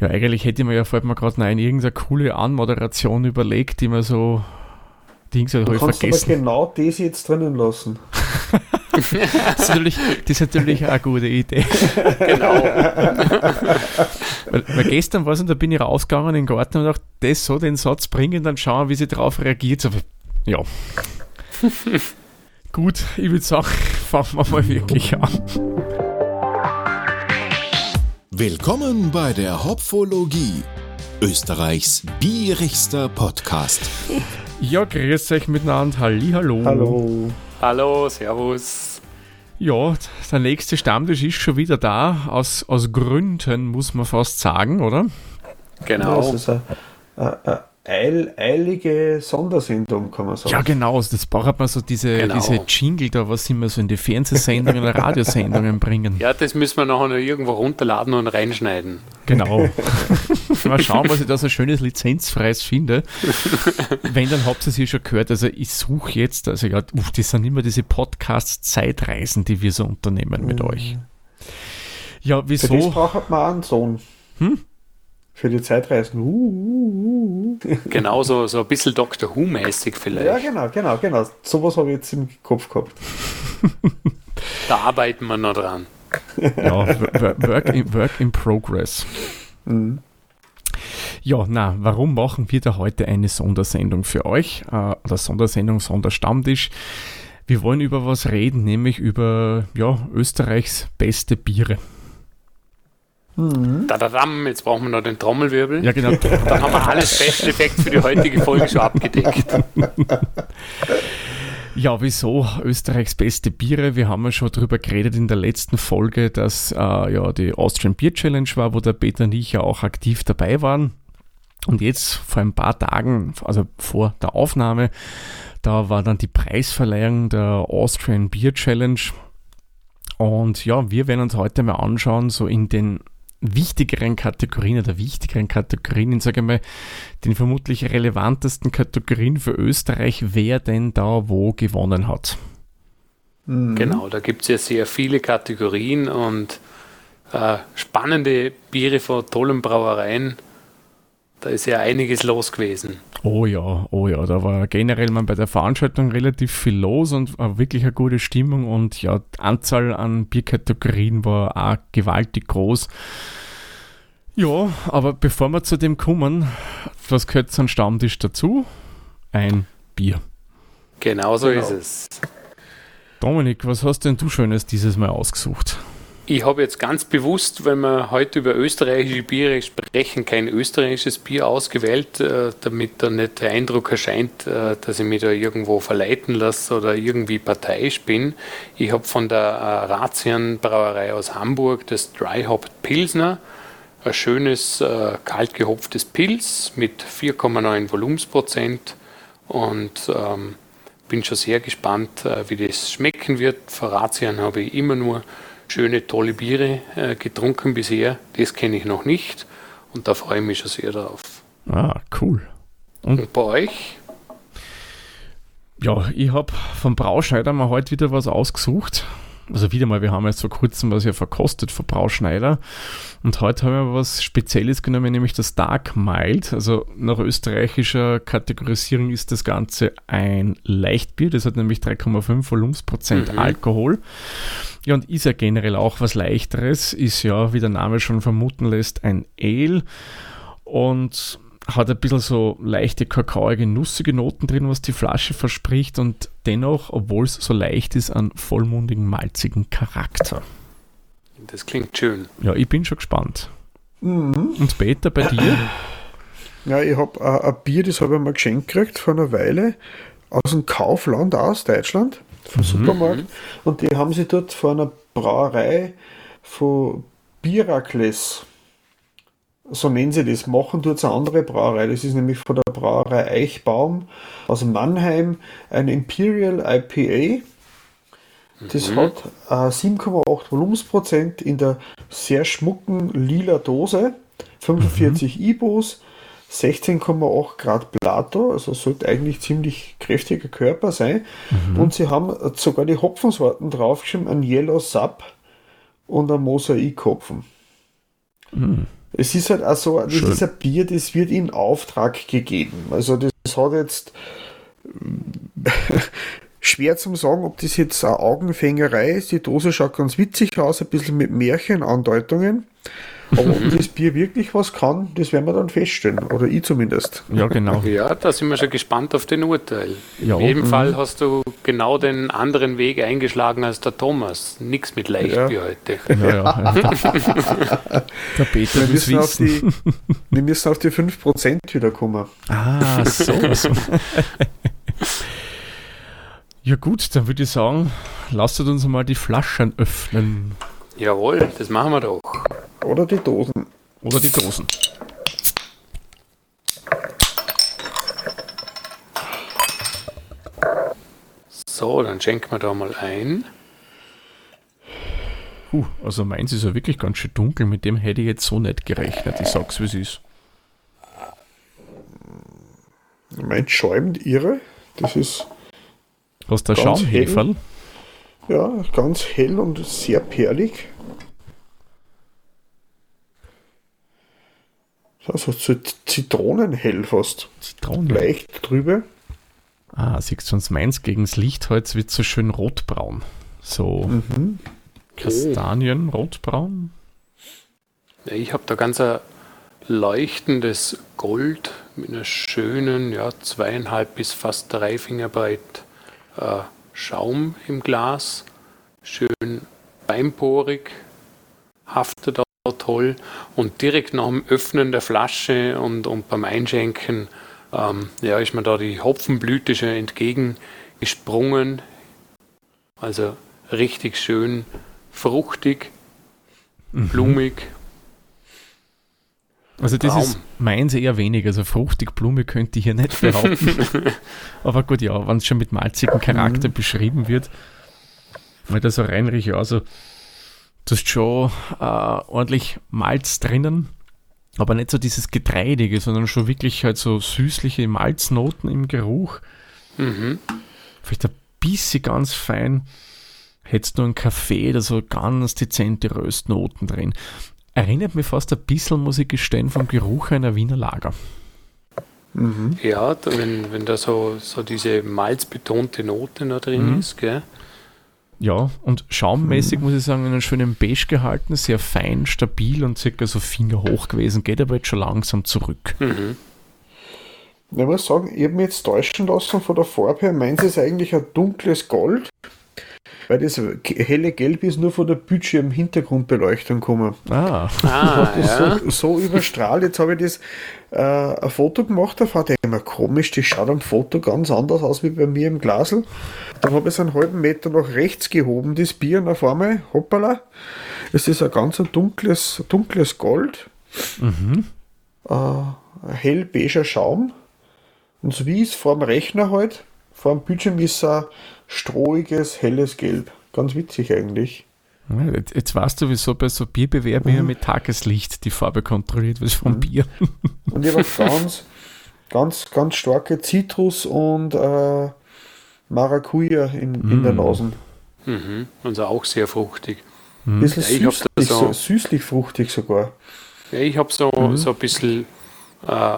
Ja, eigentlich hätte ich mir ja, fällt mir gerade nein, irgendeine coole Anmoderation überlegt, die man so Dings du habe ich vergessen. Aber genau das jetzt drinnen lassen. das, ist natürlich, das ist natürlich eine gute Idee. genau. weil, weil, gestern war es und da bin ich rausgegangen in den Garten und dachte, das so den Satz bringen, dann schauen, wie sie darauf reagiert. So, ja. Gut, ich würde sagen, fangen wir mal wirklich an. Willkommen bei der Hopfologie, Österreichs bierigster Podcast. Ja, grüß euch miteinander. Halli, hallo. Hallo. Hallo, servus. Ja, der nächste Stammtisch ist schon wieder da. Aus, aus Gründen, muss man fast sagen, oder? Genau. das ist ein, ein eil, eilige Sondersendung, kann man sagen. Ja, genau. Das braucht man so diese, genau. diese Jingle da, was immer so in die Fernsehsendungen und Radiosendungen bringen. Ja, das müssen wir nachher noch irgendwo runterladen und reinschneiden. Genau. mal schauen, was ich da so schönes lizenzfreies finde. Wenn, dann habt ihr es hier schon gehört. Also ich suche jetzt, also ja, uff, das sind immer diese Podcast-Zeitreisen, die wir so unternehmen mit mhm. euch. Ja, wieso? Für das braucht man einen Sohn. Hm? Für die Zeitreisen. Uh, uh, uh. genau, so, so ein bisschen Doctor Who-mäßig vielleicht. Ja, genau, genau, genau. Sowas habe ich jetzt im Kopf gehabt. da arbeiten wir noch dran. Ja, work in, work in progress. Mhm. Ja, na, warum machen wir da heute eine Sondersendung für euch? Äh, oder Sondersendung, Sonderstammtisch. Wir wollen über was reden, nämlich über ja, Österreichs beste Biere. Mhm. Da, jetzt brauchen wir noch den Trommelwirbel. Ja, genau. Dann haben wir alles Special Effects für die heutige Folge schon abgedeckt. Ja, wieso Österreichs beste Biere? Wir haben ja schon darüber geredet in der letzten Folge, dass äh, ja die Austrian Beer Challenge war, wo der Peter und ich ja auch aktiv dabei waren. Und jetzt vor ein paar Tagen, also vor der Aufnahme, da war dann die Preisverleihung der Austrian Beer Challenge. Und ja, wir werden uns heute mal anschauen, so in den wichtigeren Kategorien oder wichtigeren Kategorien, in sage ich mal, den vermutlich relevantesten Kategorien für Österreich, wer denn da wo gewonnen hat. Mhm. Genau, da gibt es ja sehr viele Kategorien und äh, spannende Biere von tollen Brauereien. Da ist ja einiges los gewesen. Oh ja, oh ja, da war generell mal bei der Veranstaltung relativ viel los und wirklich eine gute Stimmung und ja, die Anzahl an Bierkategorien war auch gewaltig groß. Ja, aber bevor wir zu dem kommen, was gehört zum Stammtisch dazu? Ein Bier. Genau so genau. ist es. Dominik, was hast denn du Schönes dieses Mal ausgesucht? Ich habe jetzt ganz bewusst, wenn wir heute über österreichische Biere sprechen, kein österreichisches Bier ausgewählt, äh, damit da nicht der Eindruck erscheint, äh, dass ich mich da irgendwo verleiten lasse oder irgendwie parteiisch bin. Ich habe von der äh, Razian Brauerei aus Hamburg das Dry Hop Pilsner ein schönes kalt gehopftes Pilz mit 4,9 Volumensprozent und ähm, bin schon sehr gespannt, wie das schmecken wird. Verratsjahren habe ich immer nur schöne, tolle Biere äh, getrunken bisher. Das kenne ich noch nicht und da freue ich mich schon sehr drauf. Ah, cool. Und, und bei euch? Ja, ich habe vom Brauschneider mal heute wieder was ausgesucht also wieder mal, wir haben jetzt vor kurzem was ja verkostet von Brauschneider und heute haben wir was Spezielles genommen, nämlich das Dark Mild. Also nach österreichischer Kategorisierung ist das Ganze ein Leichtbier, das hat nämlich 3,5 Volumensprozent mhm. Alkohol. Ja, und ist ja generell auch was Leichteres, ist ja, wie der Name schon vermuten lässt, ein Ale. Und hat ein bisschen so leichte kakaoige, nussige Noten drin, was die Flasche verspricht und dennoch, obwohl es so leicht ist, einen vollmundigen, malzigen Charakter. Das klingt schön. Ja, ich bin schon gespannt. Mhm. Und Peter, bei dir? Ja, ich habe ein Bier, das habe ich mal geschenkt gekriegt vor einer Weile aus dem Kaufland aus Deutschland, vom mhm. Supermarkt. Und die haben sie dort vor einer Brauerei von Birakles so nennen sie das, machen tut es eine andere Brauerei. Das ist nämlich von der Brauerei Eichbaum aus Mannheim ein Imperial IPA. Das mhm. hat äh, 7,8 Volumensprozent in der sehr schmucken lila Dose, 45 mhm. IBUs, 16,8 Grad Plato, also sollte eigentlich ziemlich kräftiger Körper sein. Mhm. Und sie haben sogar die Hopfensorten draufgeschrieben, ein Yellow Sub und ein Mosaikhopfen. Mhm. Es ist halt auch so, das Schön. ist ein Bier, das wird in Auftrag gegeben. Also das hat jetzt schwer zum sagen, ob das jetzt eine Augenfängerei ist. Die Dose schaut ganz witzig aus, ein bisschen mit Märchenandeutungen. Aber ob das Bier wirklich was kann, das werden wir dann feststellen. Oder ich zumindest. Ja, genau. Ja, da sind wir schon gespannt auf den Urteil. Ja. In jedem Fall hast du genau den anderen Weg eingeschlagen als der Thomas. Nichts mit leicht Ja. wie heute. Ja, ja. Der Peter Wir müssen, auf die, wir müssen auf die 5% wiederkommen. Ah, so. so. Ja gut, dann würde ich sagen, lasst uns mal die Flaschen öffnen. Jawohl, das machen wir doch. Oder die Dosen. Oder die Dosen. So, dann schenken wir da mal ein. Puh, also meins ist ja wirklich ganz schön dunkel, mit dem hätte ich jetzt so nicht gerechnet. Ich sag's wie es ist. Mein schäumt irre. Das ist Hast du Schaumheferl? ja ganz hell und sehr perlig. Also so Zitronenhell fast. Zitronen. Leicht drüber. Ah, siehst du uns meins gegen das Lichtholz wird so schön rotbraun. So Mhm. Kastanien, rotbraun. Ja, ich habe da ganz ein leuchtendes Gold mit einer schönen, ja, zweieinhalb bis fast drei Finger breit äh, Schaum im Glas. Schön beinporig, haftet auch toll. Und direkt nach dem Öffnen der Flasche und, und beim Einschenken ähm, ja, ist mir da die Hopfenblüte schon entgegengesprungen. Also richtig schön fruchtig, blumig. Also das Braun. ist meins eher wenig. Also fruchtig Blume könnte ich hier nicht behaupten. Aber gut, ja, wenn es schon mit malzigem Charakter beschrieben wird, weil das so reinriecht, ja, also du hast schon äh, ordentlich Malz drinnen, aber nicht so dieses Getreidige, sondern schon wirklich halt so süßliche Malznoten im Geruch. Mhm. Vielleicht ein bisschen ganz fein. Hättest du einen Kaffee, da so ganz dezente Röstnoten drin. Erinnert mich fast ein bisschen, muss ich gestehen, vom Geruch einer Wiener Lager. Ja, da, wenn, wenn da so, so diese malzbetonte Note noch drin Mhm. ist, gell? Ja, und schaummäßig muss ich sagen, in einem schönen Beige gehalten, sehr fein, stabil und circa so Finger hoch gewesen, geht aber jetzt schon langsam zurück. Mhm. Ich muss sagen, ich habe mich jetzt täuschen lassen von der Farbe her. Meins ist eigentlich ein dunkles Gold, weil das helle Gelb ist nur von der Bildschirm-Hintergrundbeleuchtung gekommen. Ah, Ah, Das ja. so, so überstrahlt. Jetzt habe ich das äh, ein Foto gemacht, da fand ich immer komisch, das schaut am Foto ganz anders aus wie bei mir im Glasl. Dann habe ich es einen halben Meter nach rechts gehoben, das Bier, und auf einmal, hoppala, es ist ein ganz ein dunkles, dunkles Gold, äh, ein hellbeiger Schaum. Und so wie es vor dem Rechner halt, vor dem Bildschirm ist ein strohiges, helles Gelb. Ganz witzig eigentlich. Jetzt, jetzt weißt du, wieso bei so Bierbewerben mhm. mit Tageslicht die Farbe kontrolliert wird vom Bier. Und ich habe ganz, ganz, ganz starke Zitrus und äh, Maracuja in, in der Nase. Mhm. Also auch sehr fruchtig. Ein bisschen Ja, ich hab da süßlich, so- süßlich fruchtig sogar. Ja, ich habe so, so ein bisschen äh,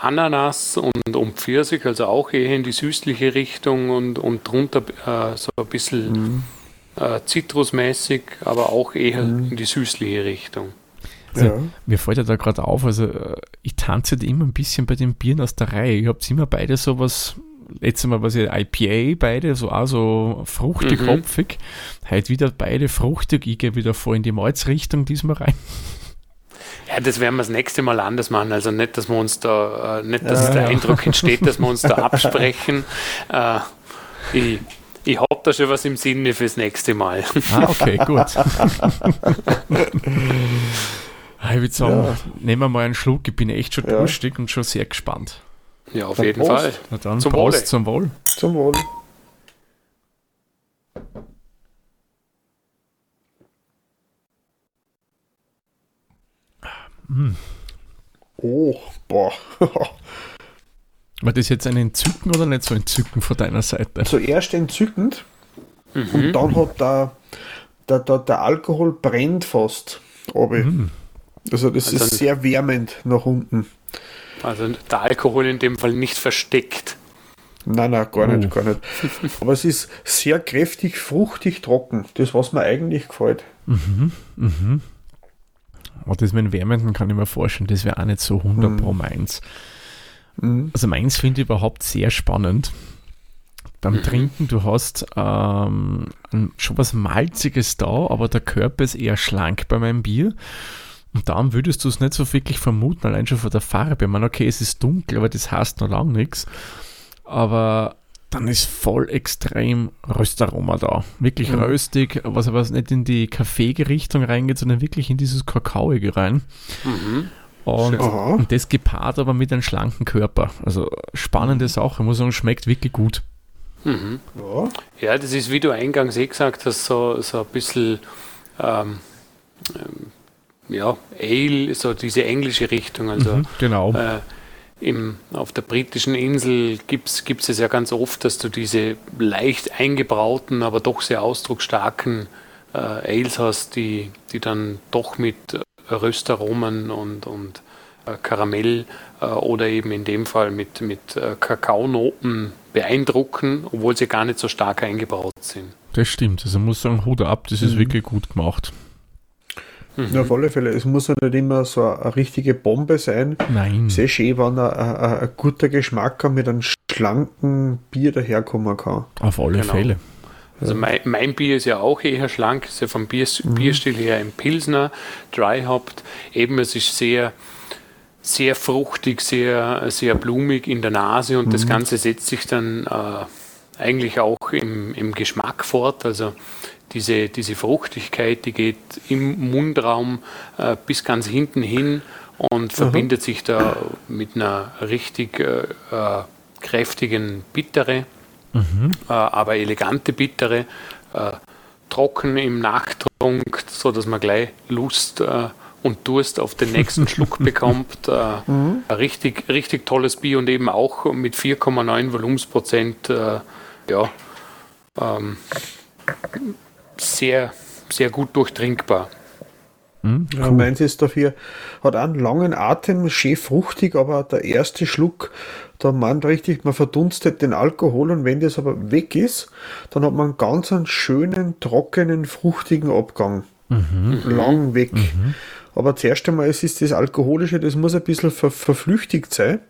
Ananas und, und Pfirsich, also auch eher in die süßliche Richtung und, und drunter äh, so ein bisschen äh, zitrusmäßig, aber auch eher in die süßliche Richtung. Also, ja. Mir fällt ja da gerade auf, also äh, ich tanze da immer ein bisschen bei den Bieren aus der Reihe. Ihr habt immer beide sowas, letztes Mal war es ja IPA, beide, so auch so fruchtig, Mhm. hopfig. Heute wieder beide fruchtig, ich gehe wieder voll in die Malzrichtung diesmal rein. Ja, das werden wir das nächste Mal anders machen. Also nicht, dass wir uns da, äh, nicht, dass der Eindruck entsteht, dass wir uns da absprechen. Äh, ich ich habe da schon was im Sinne fürs nächste Mal. Ah, okay, gut. Ah, ich würde sagen, Ja. nehmen wir mal einen Schluck. Ich bin echt schon Ja. durstig und schon sehr gespannt. Ja, auf Dann jeden Prost. Fall. Na dann, Zum Prost Wohle. zum Wohl. Zum Wohl. Oh, boah. War das jetzt ein Entzücken oder nicht so Entzücken von deiner Seite? Zuerst entzückend Mhm. und dann hat der, der, der, der Alkohol brennt fast. Aber Mhm. Also das Also- ist sehr wärmend nach unten. Also der Alkohol in dem Fall nicht versteckt. Nein, nein, gar nicht, Oh. gar nicht. Aber es ist sehr kräftig, fruchtig, trocken. Das, was mir eigentlich gefällt. Mhm. Aber das mit dem Wärmenden kann ich mir vorstellen, das wäre auch nicht so 100 pro meins. Mhm. Also meins finde ich überhaupt sehr spannend. Beim Trinken, du hast ähm, schon was Malziges da, aber der Körper ist eher schlank bei meinem Bier. Und darum würdest du es nicht so wirklich vermuten, allein schon von der Farbe. Ich meine, okay, es ist dunkel, aber das heißt noch lange nichts. Aber dann ist voll extrem Röstaroma da. Wirklich Mhm. röstig, was aber nicht in die kaffeege Richtung reingeht, sondern wirklich in dieses Kakaoige rein. Mhm. Und, und das gepaart aber mit einem schlanken Körper. Also spannende Sache, muss sagen, schmeckt wirklich gut. Mhm. Ja. Ja, das ist, wie du eingangs eh gesagt hast, so, so ein bisschen ähm, ähm, ja, Ale, so diese englische Richtung. Also Mhm, genau. äh, im, auf der britischen Insel gibt es es ja ganz oft, dass du diese leicht eingebrauten, aber doch sehr ausdrucksstarken äh, Ales hast, die, die dann doch mit äh, Röstaromen und, und äh, Karamell äh, oder eben in dem Fall mit, mit äh, Kakaonoten beeindrucken, obwohl sie gar nicht so stark eingebraut sind. Das stimmt. Also muss sagen, Hut ab, das ist Mhm. wirklich gut gemacht. Mhm. Auf alle Fälle. Es muss ja nicht immer so eine, richtige Bombe sein. Nein. Sehr schön, wenn ein, ein, ein, guter Geschmack mit einem schlanken Bier daherkommen kann. Auf alle Genau. Fälle. Also mein, mein Bier ist ja auch eher schlank, ist ja vom Bier, Bierstil her ein Pilsner, dry hopped. Eben, es ist sehr, sehr fruchtig, sehr, sehr blumig in der Nase und das Ganze setzt sich dann äh, eigentlich auch im, im Geschmack fort. Also diese, diese Fruchtigkeit, die geht im Mundraum äh, bis ganz hinten hin und verbindet sich da mit einer richtig äh, äh, kräftigen Bittere äh, aber elegante Bittere, äh, trocken im Nachtrunk, so dass man gleich Lust äh, und Durst auf den nächsten Schluck bekommt. Ein richtig, richtig tolles Bier und eben auch mit 4,9 Volumensprozent, ja, ähm, sehr, sehr gut durchtrinkbar. Hm? Ja, meins ist dafür, hat einen langen Atem, schön fruchtig, aber der erste Schluck, da man richtig, man verdunstet den Alkohol und wenn das aber weg ist, dann hat man ganz einen schönen, trockenen, fruchtigen Abgang. Lang weg. Aber zuerst einmal, es ist das Alkoholische, das muss ein bisschen ver verflüchtigt sein.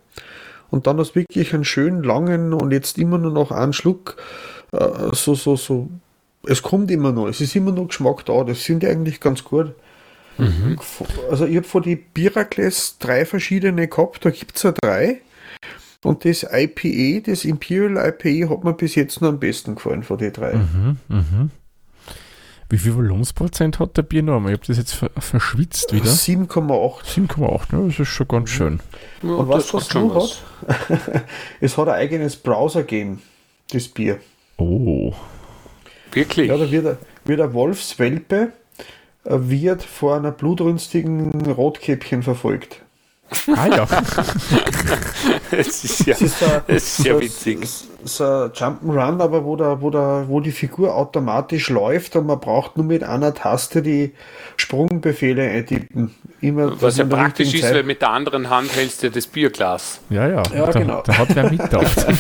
Und dann hast du wirklich einen schönen, langen und jetzt immer nur noch einen Schluck, äh, so, so, so. Es kommt immer noch, es ist immer noch Geschmack da, das sind die eigentlich ganz gut. Also ich habe von die Biracles drei verschiedene gehabt, da gibt es ja drei. Und das IPA, das Imperial IPA, hat mir bis jetzt noch am besten gefallen von den drei. Mhm, mhm. Wie viel Volumensprozent hat der Bier noch? einmal? Ich habe das jetzt ver verschwitzt wieder. 7,8. 7,8, ne? das ist schon ganz schön. Ja, Und was das schon noch hat? es hat ein eigenes Browser-Game, das Bier. Oh. Wirklich? Ja, da wird, wird ein Wolfswelpe äh, wird vor einer blutrünstigen Rotkäppchen verfolgt. Ah ja. Es ist ja, Es ist, ein, es ist ja so- witzig. So ein Jump'n'Run, aber wo, der, wo, der, wo die Figur automatisch läuft und man braucht nur mit einer Taste die Sprungbefehle eintippen. Immer Was ja praktisch ist, Zeit. weil mit der anderen Hand hältst du das Bierglas. Ja, ja. Ja, da, genau. da hat wer mitgedacht.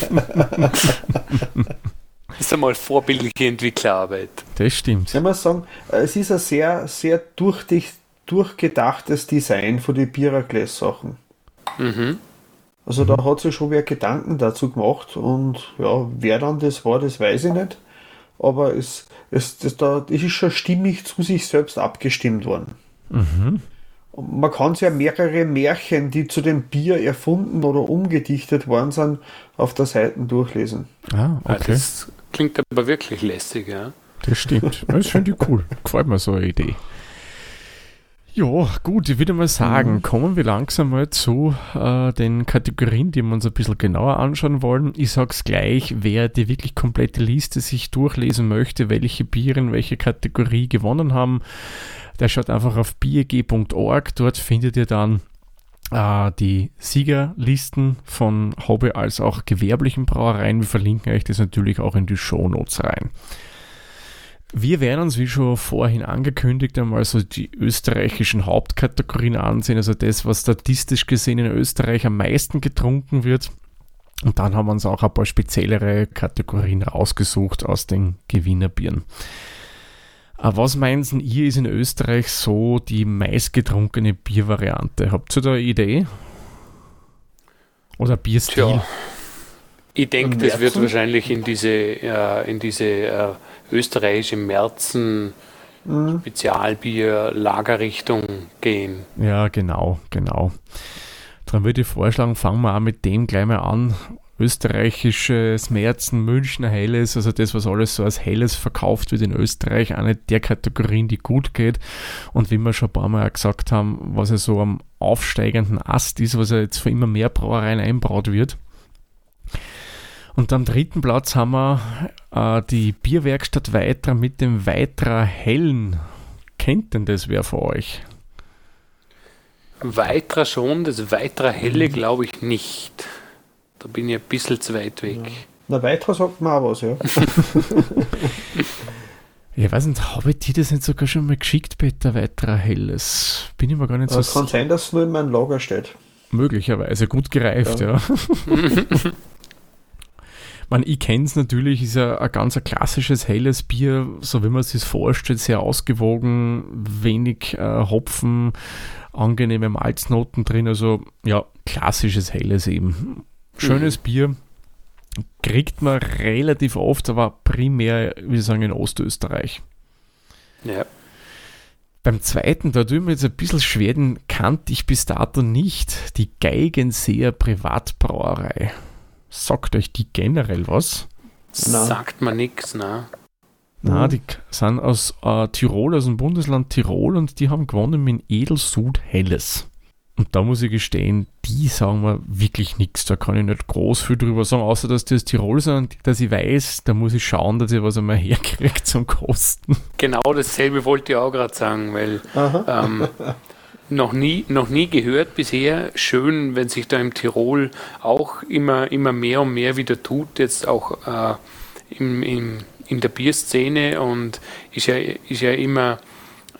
Das ist einmal vorbildliche Entwicklerarbeit. Das stimmt. Ich muss sagen, es ist ein sehr, sehr durchdich, durchgedachtes Design von den Biraclass-Sachen. Mhm. Also da hat sich schon wer Gedanken dazu gemacht und ja, wer dann das war, das weiß ich nicht. Aber es, es, das, da, das ist schon stimmig zu sich selbst abgestimmt worden. Mhm. Und Man kann ja mehrere Märchen, die zu dem Bier erfunden oder umgedichtet worden sind, auf der Seite durchlesen. Ah, Ja, okay. Das klingt aber wirklich lässig, ja. Das stimmt. Das finde ich cool. Gefällt mir so eine Idee. Ja, gut, ich würde mal sagen, kommen wir langsam mal zu äh, den Kategorien, die wir uns ein bisschen genauer anschauen wollen. Ich sag's gleich, wer die wirklich komplette Liste sich durchlesen möchte, welche Biere in welche Kategorie gewonnen haben, der schaut einfach auf bierg.org. Dort findet ihr dann die Siegerlisten von Hobby als auch gewerblichen Brauereien. Wir verlinken euch das natürlich auch in die Shownotes rein. Wir werden uns, wie schon vorhin angekündigt, einmal so die österreichischen Hauptkategorien ansehen, also das, was statistisch gesehen in Österreich am meisten getrunken wird. Und dann haben wir uns auch ein paar speziellere Kategorien rausgesucht aus den Gewinnerbieren. Äh, was meinen ihr ist in Österreich so die meistgetrunkene Biervariante? Habt ihr da eine Idee? Oder Bierstil? Tja. Ich denke, das wird wahrscheinlich in diese, äh, in diese äh, österreichische Märzen mhm. Spezialbier Lagerrichtung gehen. Ja, genau, genau. Dann würde ich vorschlagen, fangen wir auch mit dem gleich mal an. Österreichisches Märzen, Münchner Helles, also das, was alles so als Helles verkauft wird in Österreich, eine der Kategorien, die gut geht. Und wie wir schon ein paar Mal gesagt haben, was ja so am aufsteigenden Ast ist, was ja jetzt für immer mehr Brauereien einbraut wird. Und am dritten Platz haben wir äh, die Bierwerkstatt Weitra mit dem Weitra Hellen. Kennt denn das wer von euch? Weitra schon, das Weitra Helle glaube ich nicht. Da bin ich ein bisschen zu weit weg. Ja. Na, Weitra sagt mir auch was, ja. ich weiß nicht, habe ich dir das nicht sogar schon mal geschickt, Peter Weitra Helles? Bin ich mir gar nicht so sicher. Es kann sein, dass es nur in meinem Lager steht. Möglicherweise, gut gereift, ja. ja. Man, ich kenne es natürlich, ist ja ein ganz ein klassisches helles Bier, so wie man es sich vorstellt, sehr ausgewogen, wenig äh, Hopfen, angenehme Malznoten drin, also ja, klassisches helles eben. Schönes mhm. Bier, kriegt man relativ oft, aber primär, wie sagen, in Ostösterreich. Ja. Beim zweiten, da tut mir jetzt ein bisschen schwer, den kannte ich bis dato nicht, die Geigenseher Privatbrauerei. Sagt euch die generell was? Na. Sagt man nichts, ne? Na, mhm. die sind aus äh, Tirol, aus dem Bundesland Tirol und die haben gewonnen mit Edelsud Helles. Und da muss ich gestehen, die sagen mir wirklich nichts. Da kann ich nicht groß viel drüber sagen, außer dass die aus Tirol sind und dass ich weiß, da muss ich schauen, dass ich was einmal herkriege zum Kosten. Genau dasselbe wollte ich auch gerade sagen, weil ähm, noch nie, noch nie gehört bisher. Schön, wenn sich da im Tirol auch immer, immer mehr und mehr wieder tut, jetzt auch äh, im, im, in der Bierszene und ist ja, ist ja immer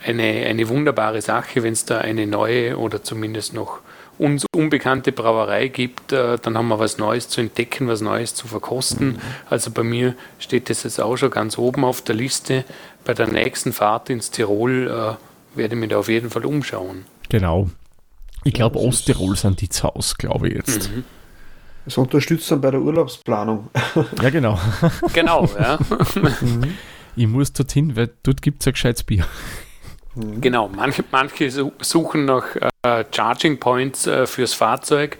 eine, eine wunderbare Sache, wenn es da eine neue oder zumindest noch uns unbekannte Brauerei gibt, äh, dann haben wir was Neues zu entdecken, was Neues zu verkosten. Also bei mir steht das jetzt auch schon ganz oben auf der Liste. Bei der nächsten Fahrt ins Tirol äh, werde ich mich da auf jeden Fall umschauen. Genau. Ich glaube, Osttirol sind die zu Hause, glaube ich jetzt. Mhm. Das unterstützt dann bei der Urlaubsplanung. Ja, genau. genau, ja. Mhm. Ich muss dorthin, weil dort gibt es ein gescheites Bier. Mhm. Genau, manche, manche suchen nach äh, Charging Points äh, fürs Fahrzeug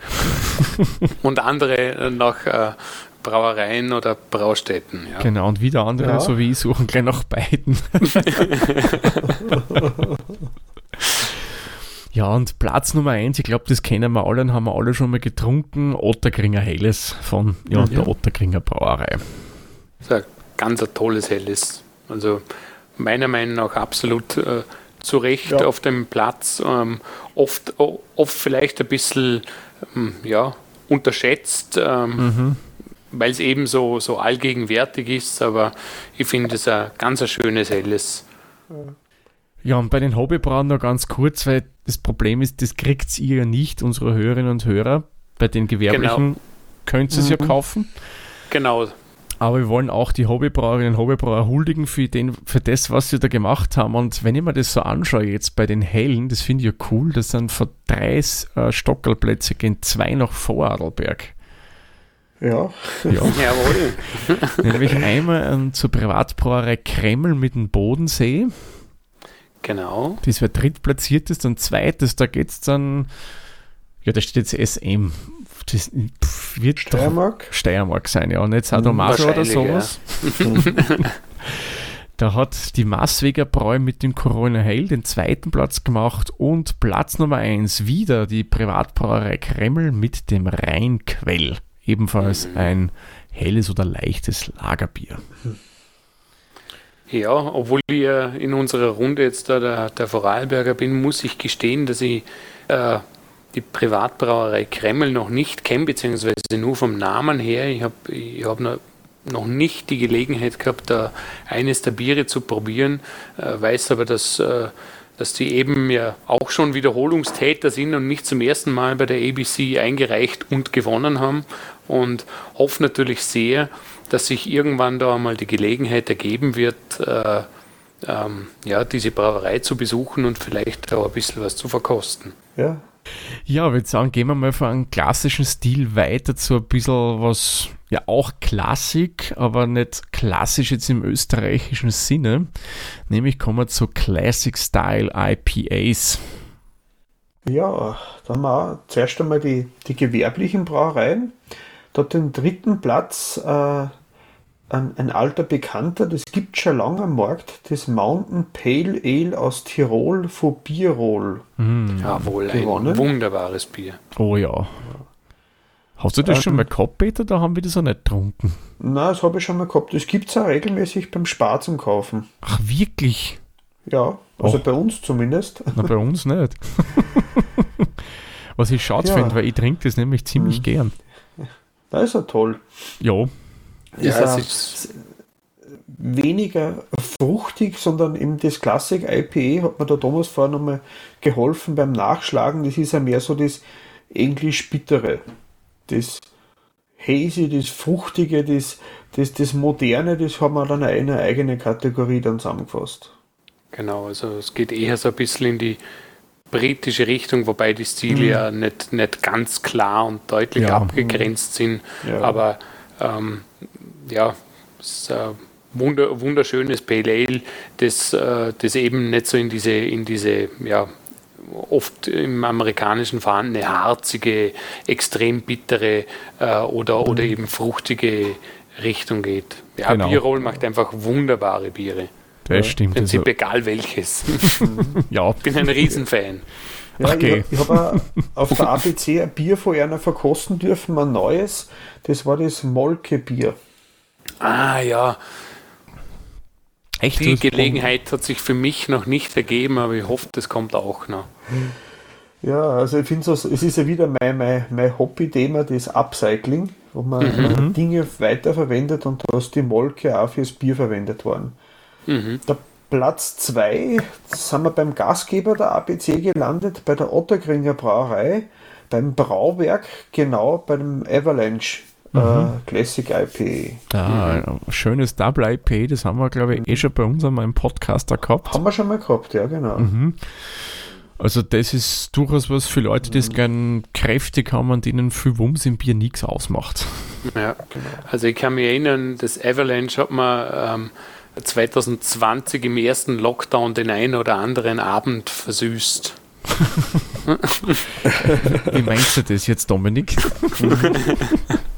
und andere äh, nach äh, Brauereien oder Braustätten. Ja. Genau, und wieder andere, ja. so wie ich, suchen gleich nach beiden. Ja, und Platz Nummer eins, ich glaube, das kennen wir alle und haben wir alle schon mal getrunken. Otterkringer Helles von ja, ja. der Otterkringer Brauerei. Das ist ein ganz ein tolles Helles. Also meiner Meinung nach absolut äh, zu Recht ja. auf dem Platz. Ähm, oft, oft vielleicht ein bisschen ähm, ja, unterschätzt, ähm, mhm. weil es eben so, so allgegenwärtig ist. Aber ich finde es ein ganz ein schönes Helles. Ja, und bei den Hobbybrauen noch ganz kurz, weil das Problem ist, das kriegt ihr ja nicht, unsere Hörerinnen und Hörer. Bei den Gewerblichen genau. könnt ihr es mhm. ja kaufen. Genau. Aber wir wollen auch die Hobbybrauerinnen und Hobbybrauer huldigen für, den, für das, was sie da gemacht haben. Und wenn ich mir das so anschaue jetzt bei den Hellen, das finde ich ja cool, das sind von drei äh, Stockerplätze gehen zwei nach Vorarlberg. Ja. ja. Jawohl. Nämlich einmal ähm, zur Privatbrauerei Kreml mit dem Bodensee. Genau. Das wäre drittplatziertes und zweites, da geht es dann, ja, da steht jetzt SM. Das wird Steiermark? Steiermark sein, ja. Und nicht Sadomaso oder sowas. Ja. da hat die Massweger Bräu mit dem Corona Hell den zweiten Platz gemacht und Platz Nummer eins wieder die Privatbrauerei Kreml mit dem Rheinquell. Ebenfalls mhm. ein helles oder leichtes Lagerbier. Mhm. Ja, obwohl ich in unserer Runde jetzt da der, der Vorarlberger bin, muss ich gestehen, dass ich äh, die Privatbrauerei Kreml noch nicht kenne, beziehungsweise nur vom Namen her. Ich habe ich hab noch noch nicht die Gelegenheit gehabt, da eines der Biere zu probieren, äh, weiß aber, dass, äh, dass die eben ja auch schon Wiederholungstäter sind und nicht zum ersten Mal bei der ABC eingereicht und gewonnen haben und hoffe natürlich sehr, dass sich irgendwann da mal die Gelegenheit ergeben wird, äh, ähm, ja, diese Brauerei zu besuchen und vielleicht auch ein bisschen was zu verkosten. Ja, ja, ich würde sagen, gehen wir mal von einem klassischen Stil weiter zu ein bisschen was, ja auch Klassik, aber nicht klassisch jetzt im österreichischen Sinne. Nämlich kommen wir zu Classic Style IPAs. Ja, da haben wir zuerst einmal die, die gewerblichen Brauereien. Dort den dritten Platz äh, ein, ein, alter Bekannter, das gibt schon lange am Markt, das Mountain Pale Ale aus Tirol von Bierol. Mm. Jawohl, gewonnen. ein wunderbares Bier. Oh ja. Hast du das ähm, schon mal gehabt, Peter, da haben wir das auch nicht getrunken? Nein, das habe ich schon mal gehabt. Das gibt es auch regelmäßig beim Spar zum Kaufen. Ach, wirklich? Ja, also oh. bei uns zumindest. Na, bei uns nicht. Was ich schade ja. finde, weil ich trinke das nämlich ziemlich mhm. gern. Da ist er toll. Ja, ja, ist ist weniger fruchtig, sondern eben das Classic IPA hat mir der Thomas vorher nochmal geholfen beim Nachschlagen. Das ist ja mehr so das englisch-bittere, das hazy, das fruchtige, das, das, das moderne, das haben wir dann eine eigene Kategorie dann zusammengefasst. Genau, also es geht eher so ein bisschen in die britische Richtung, wobei die Stile mhm. ja nicht, nicht ganz klar und deutlich ja. abgegrenzt sind, ja. aber ähm, ja, es ist ein wunder, wunderschönes Pale Ale, das, äh, das eben nicht so in diese, in diese ja, oft im amerikanischen vorhandene harzige, extrem bittere äh, oder, oder eben fruchtige Richtung geht. Ja, genau. Bierroll macht einfach wunderbare Biere. Das ja, stimmt. Im Prinzip also. egal welches. ja. Ich bin ein Riesenfan. Ja, okay. Ich, ich habe auf der ABC ein Bier von einer verkosten dürfen, ein neues. Das war das Molke-Bier. Ah ja. Echt? Die Gelegenheit hat sich für mich noch nicht ergeben, aber ich hoffe, das kommt auch noch. Ja, also ich finde es ist ja wieder mein, mein, mein Hobby-Thema, das Upcycling, wo man mhm. Dinge weiterverwendet und da ist die Molke auch fürs Bier verwendet worden. Mhm. Der Platz 2 sind wir beim Gastgeber der ABC gelandet, bei der Otterkringer Brauerei, beim Brauwerk, genau beim Avalanche Mhm. Uh, Classic IP. Ja, mhm. schönes Double IP, das haben wir, glaube ich, eh schon bei uns einmal im Podcaster gehabt. Haben wir schon mal gehabt, ja, genau. Mhm. Also, das ist durchaus was für Leute, die es mhm. gern kräftig haben und denen viel Wumms im Bier nichts ausmacht. Ja, genau. also ich kann mich erinnern, das Avalanche hat man ähm, 2020 im ersten Lockdown den einen oder anderen Abend versüßt. Wie meinst du das jetzt, Dominik?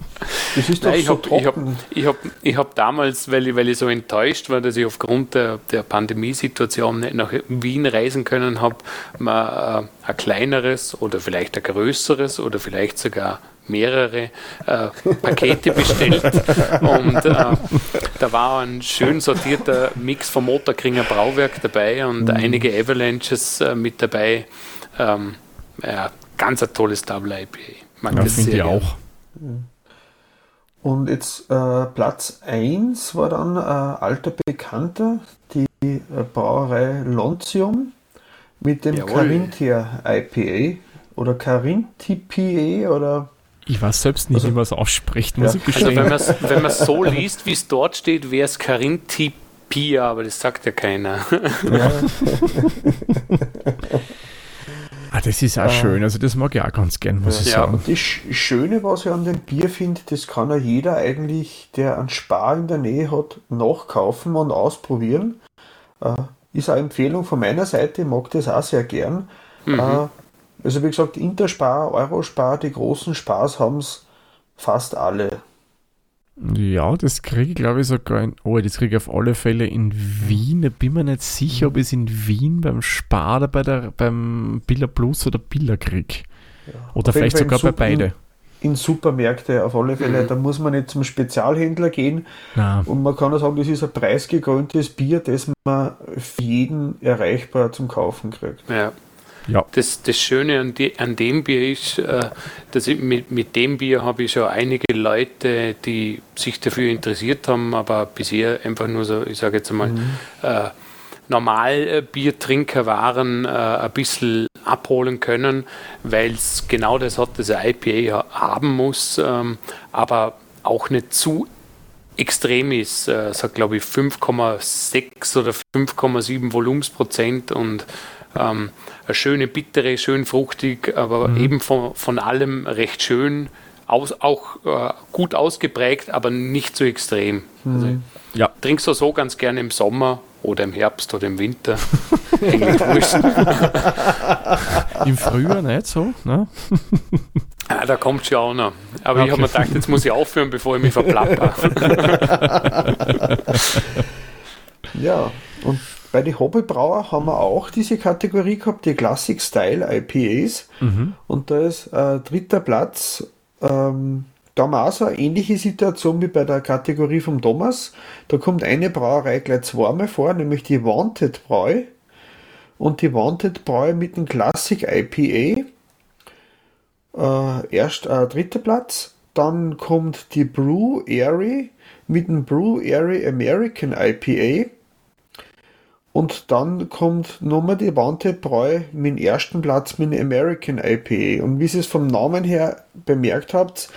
Das ist doch Nein, ich so habe hab, ich hab, ich hab damals, weil ich, weil ich so enttäuscht war, dass ich aufgrund der, der Pandemiesituation nicht nach Wien reisen können habe, mal äh, ein kleineres oder vielleicht ein größeres oder vielleicht sogar mehrere äh, Pakete bestellt und äh, da war ein schön sortierter Mix vom Motorkringer Brauwerk dabei und mhm. einige Avalanches äh, mit dabei. Ähm, ja, ganz ein tolles Double IPA. Mag ja, finde ich auch. Mhm. Und jetzt äh, Platz 1 war dann äh, alter Bekannter, die äh, Brauerei Lontium mit dem Jawohl. Carinthia IPA oder Carinthia oder ich weiß selbst nicht, also, wie man es ausspricht, muss ja. ich gestehen. Also wenn man es so liest, wie es dort steht, wäre es Carinthia, aber das sagt ja keiner. Ja. Ah, das ist auch äh, schön, also das mag ich auch ganz gern, muss ja. ich sagen. Das Schöne, was ich an dem Bier finde, das kann ja jeder eigentlich, der einen Spar in der Nähe hat, nachkaufen und ausprobieren. Äh, ist eine Empfehlung von meiner Seite, ich mag das auch sehr gern. Mhm. Äh, also wie gesagt, Interspar, Eurospar, die großen Spars haben es fast alle. Ja, das kriege ich glaube ich sogar in, oh, das kriege ich auf alle Fälle in Wien. Da bin mir nicht sicher, ob ich es in Wien beim Spar oder bei der, beim Billa Plus oder Billa kriege. Ja. Oder vielleicht sogar bei beide. In, Supermärkte auf alle Fälle, mhm. da muss man nicht zum Spezialhändler gehen. Nein. Und man kann auch sagen, das ist ein preisgekröntes Bier, das man für jeden erreichbar zum Kaufen kriegt. Ja. Ja. Das, das Schöne an, die, an dem Bier ist, äh, dass ich mit, mit dem Bier habe ich schon einige Leute, die sich dafür interessiert haben, aber bisher einfach nur so, ich sage jetzt einmal, mhm. äh, normal Biertrinker waren, äh, ein bisschen abholen können, weil es genau das hat, das ein IPA haben muss, ähm, aber auch nicht zu extrem ist. Äh, es hat, glaube ich, 5,6 oder 5,7 Volumensprozent und ähm, eine schöne bittere, schön fruchtig, aber mhm. eben von, von allem recht schön, aus, auch äh, gut ausgeprägt, aber nicht so extrem. Mhm. Also, ja. Trinkst du so ganz gerne im Sommer oder im Herbst oder im Winter. Im Frühjahr nicht so, ne? Ah, da kommt schon auch noch. Aber okay. ich habe mir gedacht, jetzt muss ich aufhören, bevor ich mich verplapper. ja, und bei den Hobbybrauer haben wir auch diese Kategorie gehabt, die Classic Style IPAs. Mhm. Und da ist äh, dritter Platz ähm, da haben wir auch so eine ähnliche Situation wie bei der Kategorie vom Thomas. Da kommt eine Brauerei gleich zweimal vor, nämlich die Wanted Brau. Und die Wanted Brau mit dem Classic IPA. Äh, erst äh, dritter Platz. Dann kommt die Brew Airy mit dem Brew Airy American IPA. Und dann kommt nochmal die Wanted Brau mit dem ersten Platz mit dem American IPA. Und wie ihr es vom Namen her bemerkt habt,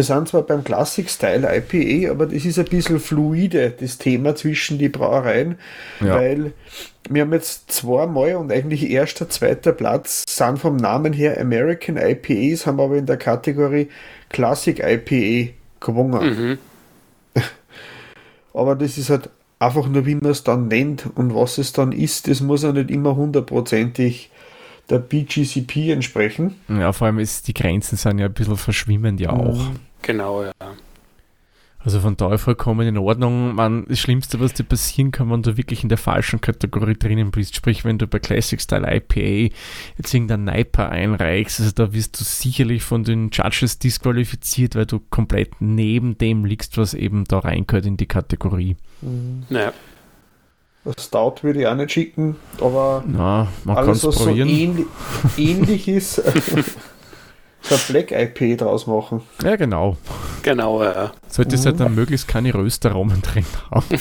wir sind zwar beim Classic Style IPA, aber das ist ein bisschen fluide, das Thema zwischen die Brauereien, ja. weil wir haben jetzt zweimal und eigentlich erster, zweiter Platz sind vom Namen her American IPAs, haben aber in der Kategorie Classic IPA gewonnen. Mhm. aber das ist halt einfach nur, wie man es dann nennt und was es dann ist, das muss ja nicht immer hundertprozentig der BGCP entsprechen. Ja, vor allem ist die Grenzen sind ja ein bisschen verschwimmend ja auch. Mhm. Genau, ja. Also von daher vollkommen in Ordnung. Man, das Schlimmste, was dir passieren kann, wenn du wirklich in der falschen Kategorie drinnen bist, sprich, wenn du bei Classic Style IPA jetzt irgendein Niper einreichst, also da wirst du sicherlich von den Judges disqualifiziert, weil du komplett neben dem liegst, was eben da reingehört in die Kategorie. Mhm. Naja. Das Stout würde ich auch nicht schicken, aber Na, man alles, was probieren. so ähnlich, ähnlich ist. so ein Black IP draus machen. Ja, genau. Genau, ja. Sollte es mhm. halt dann möglichst keine Röstaromen drin haben.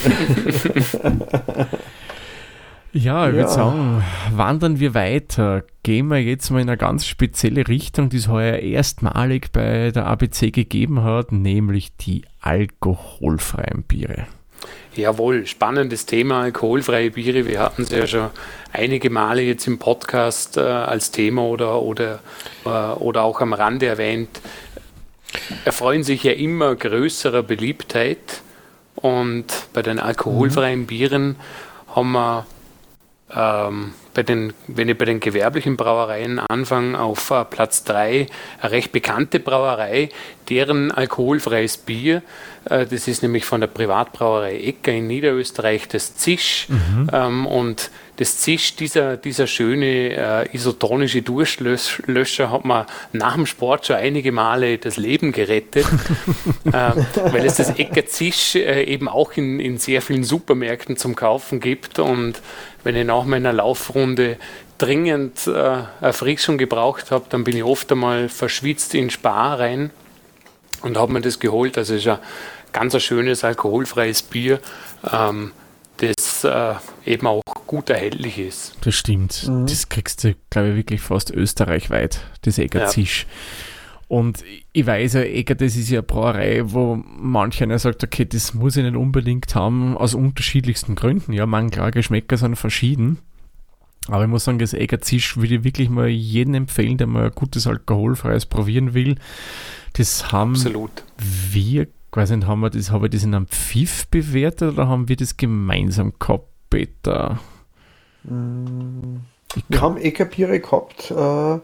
ja, ich ja. würde sagen, wandern wir weiter. Gehen wir jetzt mal in eine ganz spezielle Richtung, die es heuer erstmalig bei der ABC gegeben hat, nämlich die alkoholfreien Biere. Jawohl, spannendes Thema, alkoholfreie Biere. Wir hatten es ja schon einige Male jetzt im Podcast äh, als Thema oder, oder, äh, oder auch am Rande erwähnt. Erfreuen sich ja immer größerer Beliebtheit und bei den alkoholfreien Bieren haben wir ähm, bei den, wenn ich bei den gewerblichen Brauereien anfange, auf uh, Platz 3 eine recht bekannte Brauerei, deren alkoholfreies Bier, uh, das ist nämlich von der Privatbrauerei Ecker in Niederösterreich, das Zisch. Mhm. Ähm, und das Zisch, dieser, dieser schöne äh, isotonische Durstlöscher, hat mir nach dem Sport schon einige Male das Leben gerettet, äh, weil es das Ecker Zisch äh, eben auch in, in sehr vielen Supermärkten zum Kaufen gibt. Und wenn ich nach meiner Laufrunde dringend äh, Erfrischung gebraucht habe, dann bin ich oft einmal verschwitzt in Spar rein und habe mir das geholt. Also es ist ein ganz ein schönes alkoholfreies Bier. Ähm, äh, eben auch gut erhältlich ist. Das stimmt. Mhm. Das kriegst du, glaube ich, wirklich fast österreichweit, das Eggerzisch. Ja. Und ich weiß ja, Egger, das ist ja eine Brauerei, wo manch einer sagt, okay, das muss ich nicht unbedingt haben, aus unterschiedlichsten Gründen. Ja, man, klar, Geschmäcker sind verschieden. Aber ich muss sagen, das Eggerzisch würde ich wirklich mal jedem empfehlen, der mal ein gutes alkoholfreies probieren will. Das haben Absolut. wir weiß nicht, haben wir das, habe ich das in einem Pfiff bewertet oder haben wir das gemeinsam gehabt, Peter? Wir haben Eckerbiere gehabt. Äh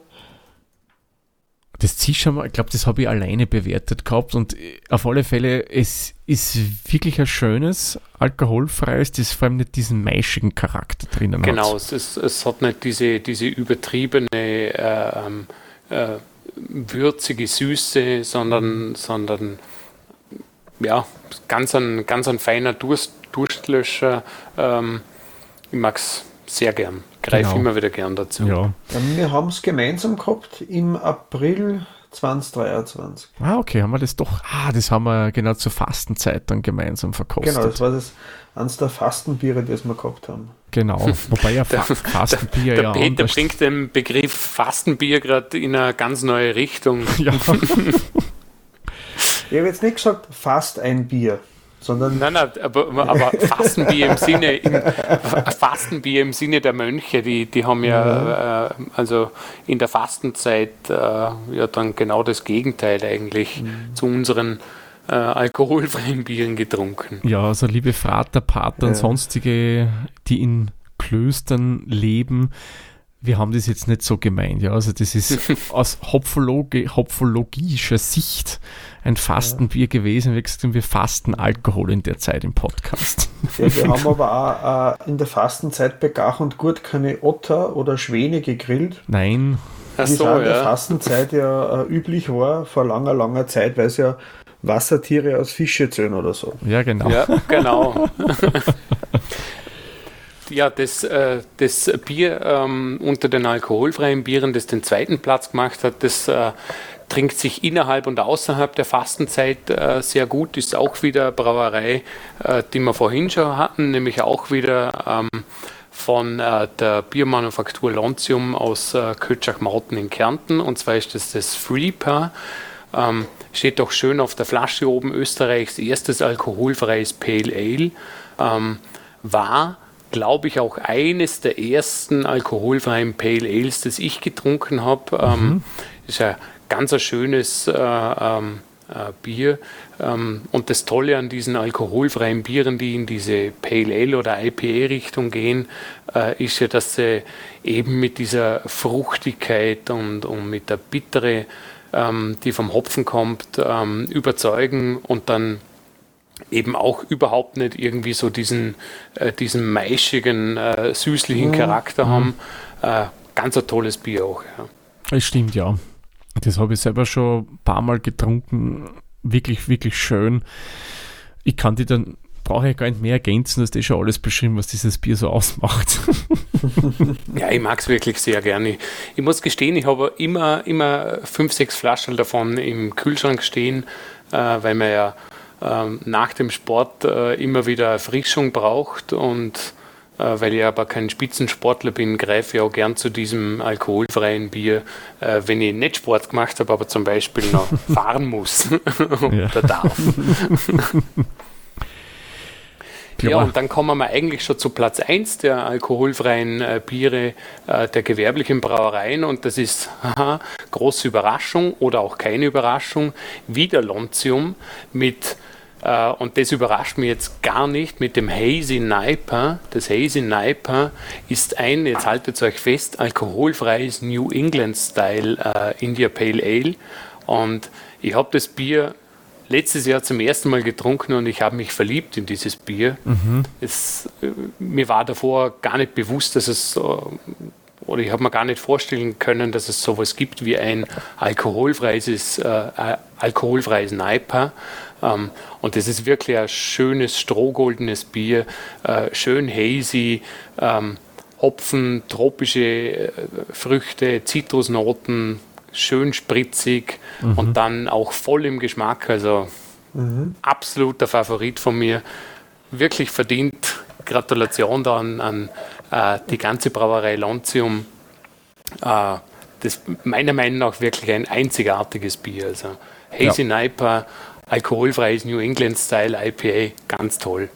das Zisch haben wir, ich glaube, das habe ich alleine bewertet gehabt und auf alle Fälle, es ist wirklich ein schönes, alkoholfreies, das vor allem nicht diesen maischigen Charakter drinnen genau, hat. Genau, es, es hat nicht diese, diese übertriebene äh, ähm, äh, würzige Süße, sondern, sondern ja, ganz ein, ganz ein feiner Durst, Durstlöscher. Ähm, ich mag es sehr gern. greife genau. immer wieder gern dazu. Ja. Wir haben es gemeinsam gehabt im April 2023. Ah, okay, haben wir das doch. Ah, das haben wir genau zur Fastenzeit dann gemeinsam verkostet. Genau, das war das eines der Fastenbiere, das wir gehabt haben. Genau, wobei ja der, Fastenbier der, der ja. Peter bringt den Begriff Fastenbier gerade in eine ganz neue Richtung. Ja. ich habe jetzt nicht gesagt, fast ein Bier sondern. Nein, nein, aber, aber Fastenbier im Sinne, im, Fastenbier im Sinne der Mönche, die, die haben ja, mhm. äh, also in der Fastenzeit äh, ja dann genau das Gegenteil eigentlich mhm. zu unseren äh, alkoholfreien Bieren getrunken. Ja, also liebe Vater, Pater ja. und sonstige, die in Klöstern leben, wir haben das jetzt nicht so gemeint. Ja? Also das ist aus Hopfologi hopfologischer Sicht ein Fastenbier gewesen. Wir, gesagt, wir fasten Alkohol in der Zeit im Podcast. Ja, wir haben aber auch äh, in der Fastenzeit bei Gach und Gut keine Otter oder Schwäne gegrillt. Nein. Ach so, in der Fastenzeit ja äh, üblich war, vor langer, langer Zeit, weil es ja Wassertiere aus Fische zählen oder so. Ja, genau. Ja, genau. ja, das, äh, das Bier ähm, unter den alkoholfreien Bieren, das den zweiten Platz gemacht hat, das äh, trinkt sich innerhalb und außerhalb der Fastenzeit äh, sehr gut. Ist auch wieder Brauerei, äh, die wir vorhin schon hatten, nämlich auch wieder ähm, von äh, der Biermanufaktur Lontium aus äh, Kötschach-Mauten in Kärnten. Und zwar ist das das Freeper. Ähm, steht doch schön auf der Flasche oben, Österreichs erstes alkoholfreies Pale Ale. Ähm, war glaube ich, auch eines der ersten alkoholfreien Pale Ales, das ich getrunken habe. Ähm, mhm. ist ein ganz ein schönes äh, ähm, äh, Bier. Ähm, und das Tolle an diesen alkoholfreien Bieren, die in diese Pale Ale oder IPA-Richtung gehen, äh, ist ja, dass sie eben mit dieser Fruchtigkeit und, und mit der Bittere, ähm, die vom Hopfen kommt, ähm, überzeugen und dann eben auch überhaupt nicht irgendwie so diesen, äh, diesen maischigen, süßlichen mhm. Charakter haben. Mhm. Äh, ganz ein tolles Bier auch. Ja. Das stimmt, ja. Das habe ich selber schon ein paar Mal getrunken. Wirklich, wirklich schön. Ich kann die dann, brauche ich gar nicht mehr ergänzen, dass das schon alles beschrieben, was dieses Bier so ausmacht. ja, ich mag es wirklich sehr gerne. Ich muss gestehen, ich habe immer, immer fünf, sechs Flaschen davon im Kühlschrank stehen, äh, weil man ja äh, nach dem Sport äh, immer wieder Erfrischung braucht und äh, weil ich aber kein Spitzensportler bin, greife ich auch gern zu diesem alkoholfreien Bier, äh, wenn ich nicht Sport gemacht habe, aber zum Beispiel noch fahren muss. Oder darf. Ja, und dann kommen wir eigentlich schon zu Platz 1 der alkoholfreien äh, Biere äh, der gewerblichen Brauereien. Und das ist, haha, große Überraschung oder auch keine Überraschung, wieder Lontium mit äh, und das überrascht mich jetzt gar nicht mit dem Hazy Niper. Das Hazy Niper ist ein, jetzt haltet euch fest, alkoholfreies New England Style äh, India Pale Ale. Und ich habe das Bier letztes Jahr zum ersten Mal getrunken und ich habe mich verliebt in dieses Bier. Mhm. Es, äh, mir war davor gar nicht bewusst, dass es so oder ich habe mir gar nicht vorstellen können, dass es sowas gibt wie ein alkoholfreies, äh, alkoholfreies Niper. Ähm, und das ist wirklich ein schönes, strohgoldenes Bier, äh, schön hazy, ähm, Hopfen, tropische äh, Früchte, Zitrusnoten, schön spritzig mhm. und dann auch voll im Geschmack. Also mhm. absoluter Favorit von mir. Wirklich verdient. Gratulation da an, an äh, die ganze Brauerei Lontium. Äh, das meiner Meinung nach wirklich ein einzigartiges Bier. Also Hazy ja. Niper alkoholfreies New England Style IPA, ganz toll.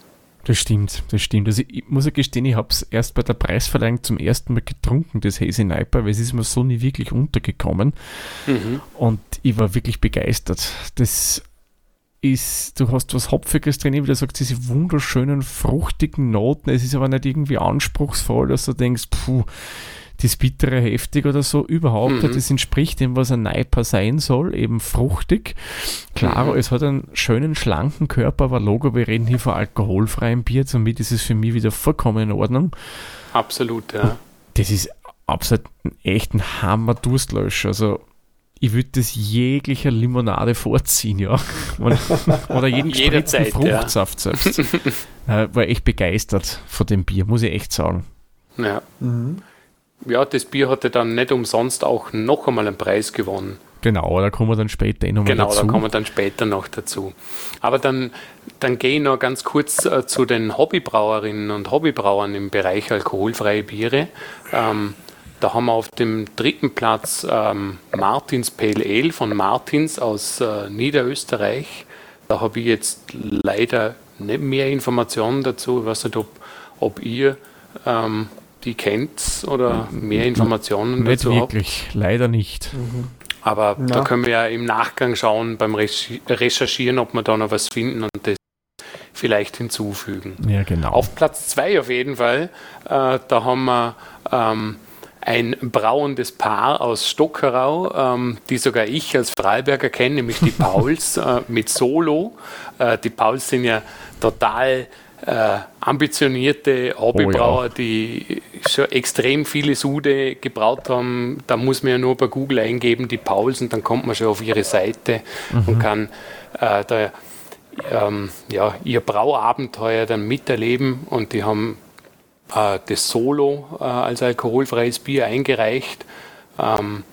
Das stimmt, das stimmt. Also ich muss ja gestehen, ich habe es erst bei der Preisverleihung zum ersten Mal getrunken, das Hazy Niper, weil es ist mir so nie wirklich untergekommen. Mhm. Und ich war wirklich begeistert. Das ist, du hast was Hopfiges drin, wie du sagst, diese wunderschönen, fruchtigen Noten. Es ist aber nicht irgendwie anspruchsvoll, dass du denkst, puh, das bittere heftig oder so, überhaupt mhm. Das entspricht dem, was ein Neiper sein soll, eben fruchtig. Klar, mhm. es hat einen schönen, schlanken Körper, aber Logo, wir reden hier von alkoholfreiem Bier, somit ist es für mich wieder vollkommen in Ordnung. Absolut, ja. Das ist absolut ein echten Hammer-Durstlöscher. Also ich würde das jeglicher Limonade vorziehen, ja. Oder jeden gespritzten Fruchtsaft ja. selbst. Äh, war echt begeistert von dem Bier, muss ich echt sagen. Ja. Mhm. ja, das Bier hatte dann nicht umsonst auch noch einmal einen Preis gewonnen. Genau, da kommen wir dann später eh nochmal genau, dazu. Genau, da kommen wir dann später noch dazu. Aber dann, dann gehe ich noch ganz kurz äh, zu den Hobbybrauerinnen und Hobbybrauern im Bereich alkoholfreie Biere. Ähm, da haben wir auf dem dritten Platz ähm, Martins Pale Ale von Martins aus äh, Niederösterreich. Da habe ich jetzt leider nicht mehr Informationen dazu. Ich weiß nicht, ob, ob ihr ähm, die kennt oder mehr Informationen nicht dazu wirklich, habt. leider nicht. Mhm. Aber ja. da können wir ja im Nachgang schauen beim Recherchieren, ob wir da noch was finden und das vielleicht hinzufügen. Ja, genau. Auf Platz 2 auf jeden Fall, äh, da haben wir ähm, ein brauendes Paar aus Stockerau, ähm, die sogar ich als Freiberger kenne, nämlich die Pauls äh, mit Solo. Äh, die Pauls sind ja total äh, ambitionierte Hobbybrauer, oh, ja. die schon extrem viele Sude gebraut haben. Da muss man ja nur bei Google eingeben, die Pauls, und dann kommt man schon auf ihre Seite mhm. und kann äh, da, ähm, ja, ihr Brauabenteuer dann miterleben. Und die haben äh, das Solo äh, als alkoholfreies Bier eingereicht. Ähm,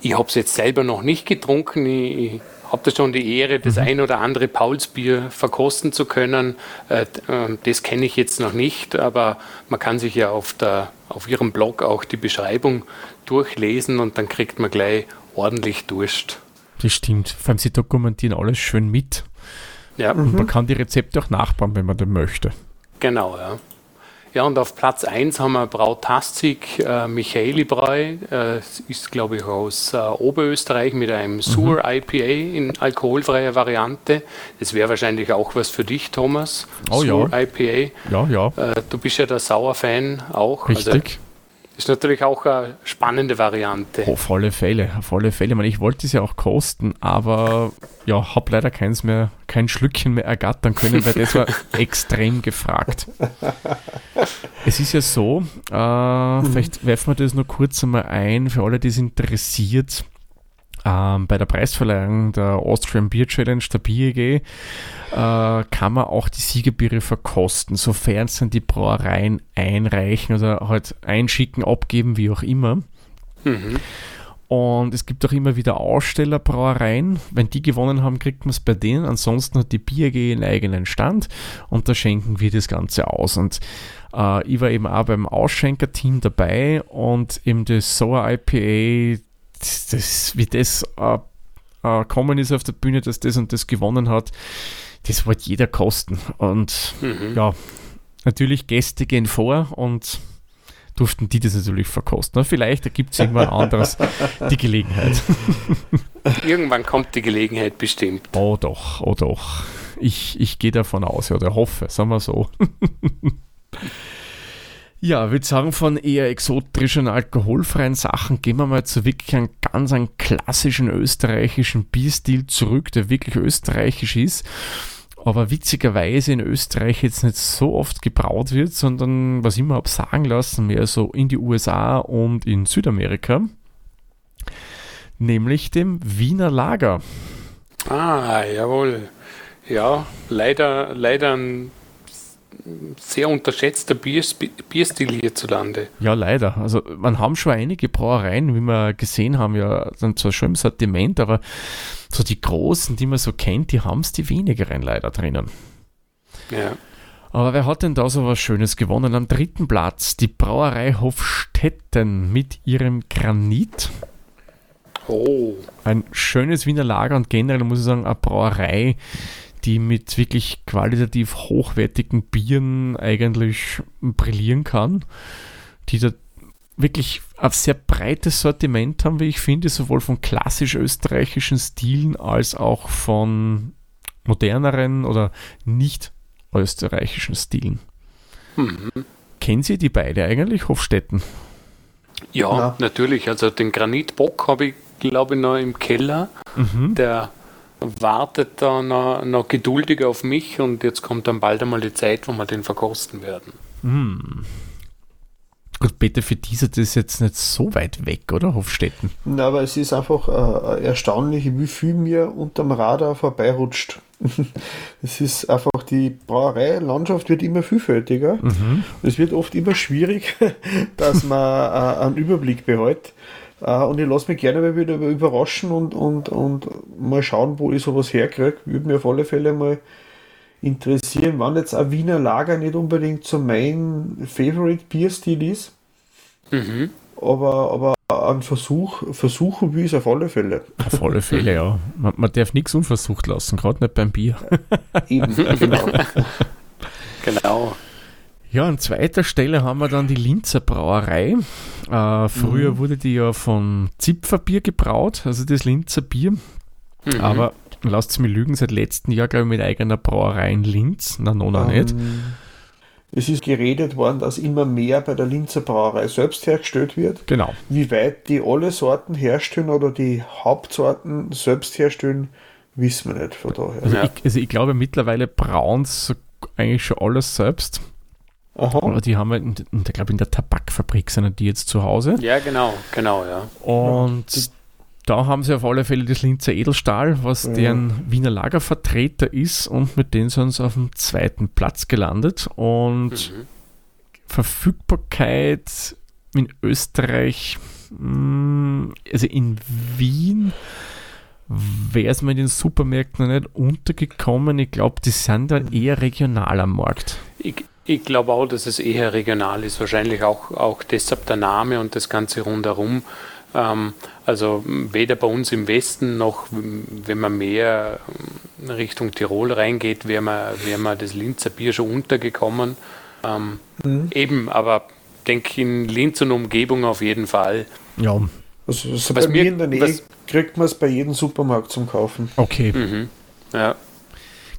ich habe es jetzt selber noch nicht getrunken. Ich, ich habe da schon die Ehre, das mhm. ein oder andere Paulsbier verkosten zu können. Äh, ähm, das kenne ich jetzt noch nicht, aber man kann sich ja auf, der, auf Ihrem Blog auch die Beschreibung durchlesen und dann kriegt man gleich ordentlich Durst. Das stimmt. Vor allem, Sie dokumentieren alles schön mit. Ja. Und man mhm. kann die Rezepte auch nachbauen, wenn man denn möchte. Genau, ja. Ja, und auf Platz 1 haben wir Brautastik äh, Michaeli Brau. Äh, ist, glaube ich, aus äh, Oberösterreich mit einem Sur mhm. IPA in alkoholfreier Variante. Das wäre wahrscheinlich auch was für dich, Thomas. Oh Sur ja. IPA. Ja, ja. Äh, du bist ja der Sauer-Fan auch. Richtig. Also, ist natürlich auch eine spannende Variante. Oh, auf alle Fälle, auf alle Fälle. Ich, meine, ich wollte es ja auch kosten, aber ja, habe leider keins mehr, kein Schlückchen mehr ergattern können, weil das war extrem gefragt. Es ist ja so, äh, mhm. vielleicht werfen wir das nur kurz einmal ein, für alle, die es interessiert ähm, bei der Preisverleihung der Austrian Beer Challenge, der BEG, äh, kann man auch die Siegerbiere verkosten, sofern es dann die Brauereien einreichen oder halt einschicken, abgeben, wie auch immer. Mhm. Und es gibt auch immer wieder Ausstellerbrauereien. Wenn die gewonnen haben, kriegt man es bei denen. Ansonsten hat die BAG einen eigenen Stand und da schenken wir das Ganze aus. Und äh, ich war eben auch beim Ausschenker-Team dabei und eben das Sour IPA das, das, wie das äh, äh, kommen ist auf der Bühne, dass das und das gewonnen hat, das wollte jeder kosten. Und mhm. ja, natürlich Gäste gehen vor und durften die das natürlich verkosten. Vielleicht ergibt es irgendwann anderes die Gelegenheit. Irgendwann kommt die Gelegenheit bestimmt. Oh doch, oh doch. Ich, ich gehe davon aus, oder hoffe, sagen wir so. Ja, ich würde sagen, von eher exotischen, alkoholfreien Sachen gehen wir mal zu wirklich einem ganz einen klassischen österreichischen Bierstil zurück, der wirklich österreichisch ist, aber witzigerweise in Österreich jetzt nicht so oft gebraut wird, sondern, was ich mir habe sagen lassen, mehr so in die USA und in Südamerika, nämlich dem Wiener Lager. Ah, jawohl. Ja, leider, leider ein sehr unterschätzter Bierstil hierzulande. Ja, leider. Also man haben schon einige Brauereien, wie wir gesehen haben, ja dann zwar schon im Sortiment, aber so die großen, die man so kennt, die haben es die wenigeren leider drinnen. Ja. Aber wer hat denn da so was Schönes gewonnen? Am dritten Platz die Brauerei Hofstetten mit ihrem Granit. Oh. Ein schönes Wiener Lager und generell muss ich sagen, eine Brauerei, die mit wirklich qualitativ hochwertigen Bieren eigentlich brillieren kann, die da wirklich ein sehr breites Sortiment haben, wie ich finde, sowohl von klassisch österreichischen Stilen als auch von moderneren oder nicht österreichischen Stilen. Mhm. Kennen Sie die beide eigentlich, Hofstetten? Ja, ja, natürlich. Also den Granitbock habe ich, glaube ich, noch im Keller. Mhm. Der wartet da noch, noch geduldig auf mich und jetzt kommt dann bald einmal die Zeit, wo wir den verkosten werden. Hm. Gut, bitte für diese, das ist jetzt nicht so weit weg, oder? Hofstetten. Na, aber es ist einfach äh, erstaunlich, wie viel mir unterm Radar vorbeirutscht. es ist einfach die Brauereilandschaft wird immer vielfältiger. Mhm. Es wird oft immer schwierig, dass man äh, einen Überblick behält. Äh, und ich lasse mich gerne mal wieder überraschen und, und, und mal schauen, wo ich sowas herkriege. Würde mir auf alle Fälle mal interessieren, wann jetzt ein Wiener Lager nicht unbedingt so mein Favorite Bierstil ist. Mhm. Aber, aber ein Versuch, versuchen will es auf alle Fälle. Auf alle Fälle, ja. Man, man darf nichts unversucht lassen, gerade nicht beim Bier. Eben, genau. genau. Ja, an zweiter Stelle haben wir dann die Linzer Brauerei. Äh, früher mhm. wurde die ja von Zipferbier gebraut, also das Linzer Bier. Mhm. Aber lasst es mir lügen, seit letztem Jahr, glaube ich, mit eigener Brauerei in Linz. Na, noch um, nicht. Es ist geredet worden, dass immer mehr bei der Linzer Brauerei selbst hergestellt wird. Genau. Wie weit die alle Sorten herstellen oder die Hauptsorten selbst herstellen, wissen wir nicht von daher. Also, ja. ich, also ich glaube, mittlerweile brauen sie eigentlich schon alles selbst. Aha. Oder die haben wir, in, in, ich glaube, in der Tabakfabrik sind die jetzt zu Hause. Ja, genau, genau, ja. Und ja, da haben sie auf alle Fälle das Linzer Edelstahl, was ja. deren Wiener Lagervertreter ist und mit denen sind sie auf dem zweiten Platz gelandet. Und mhm. Verfügbarkeit in Österreich, mm, also in Wien wäre es mir in den Supermärkten noch nicht untergekommen. Ich glaube, die sind dann eher regional am Markt. Ich, ich glaube auch, dass es eher regional ist. Wahrscheinlich auch, auch deshalb der Name und das Ganze rundherum. Ähm, also weder bei uns im Westen noch, wenn man mehr Richtung Tirol reingeht, wäre man, wär man das Linzer Bier schon untergekommen. Ähm, mhm. Eben, aber denke in Linz und Umgebung auf jeden Fall. Ja. Also, so bei mir in der Nähe was, kriegt man es bei jedem Supermarkt zum Kaufen. Okay. Mhm. Ja.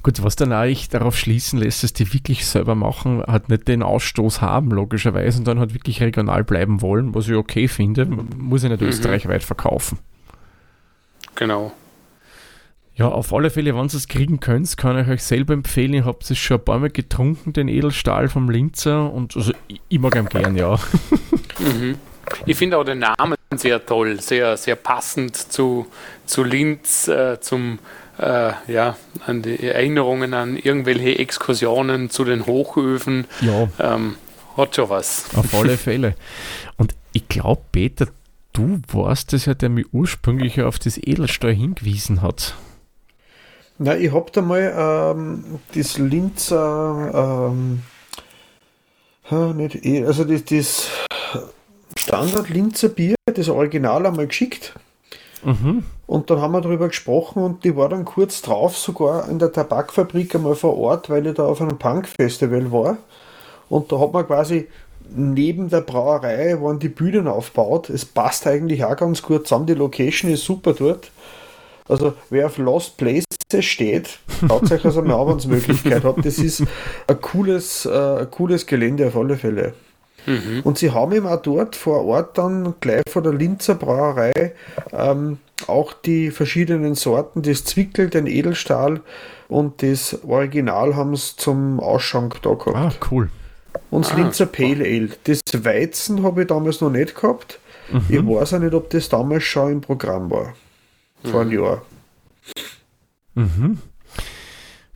Gut, was dann eigentlich darauf schließen lässt, dass die wirklich selber machen, halt nicht den Ausstoß haben, logischerweise, und dann halt wirklich regional bleiben wollen, was ich okay finde, muss ich nicht mhm. österreichweit verkaufen. Genau. Ja, auf alle Fälle, wenn ihr es kriegen könnt, kann ich euch selber empfehlen. Ich habe es schon ein paar Mal getrunken, den Edelstahl vom Linzer, und also ich, ich mag ihn gern, ja. Mhm. Ich finde auch den Namen sehr toll, sehr, sehr passend zu, zu Linz, äh, zum äh, ja, an die Erinnerungen an irgendwelche Exkursionen zu den Hochöfen. Ja. Ähm, hat schon was. Auf alle Fälle. Und ich glaube, Peter, du warst es ja, der mich ursprünglich auf das Edelstahl hingewiesen hat. Na, ich habe da mal ähm, das Linzer, ähm, nicht, eh, also das, das Standard Linzer Bier, das Original einmal geschickt. Mhm. Und dann haben wir darüber gesprochen und die war dann kurz drauf sogar in der Tabakfabrik einmal vor Ort, weil ich da auf einem Punk-Festival war. Und da hat man quasi neben der Brauerei waren die Bühnen aufgebaut. Es passt eigentlich auch ganz gut zusammen. Die Location ist super dort. Also wer auf Lost Places steht, schaut euch also mal an, wenn. Das ist ein cooles, äh, ein cooles Gelände auf alle Fälle. Mhm. Und sie haben ihm auch dort vor Ort dann gleich vor der Linzer Brauerei ähm, auch die verschiedenen Sorten, das Zwickel, den Edelstahl und das Original haben sie zum Ausschank da gehabt. Ah, cool. Und das ah, Linzer Pale Ale. Das Weizen habe ich damals noch nicht gehabt. Mhm. Ich weiß auch nicht, ob das damals schon im Programm war. Vor mhm. einem Jahr. Mhm.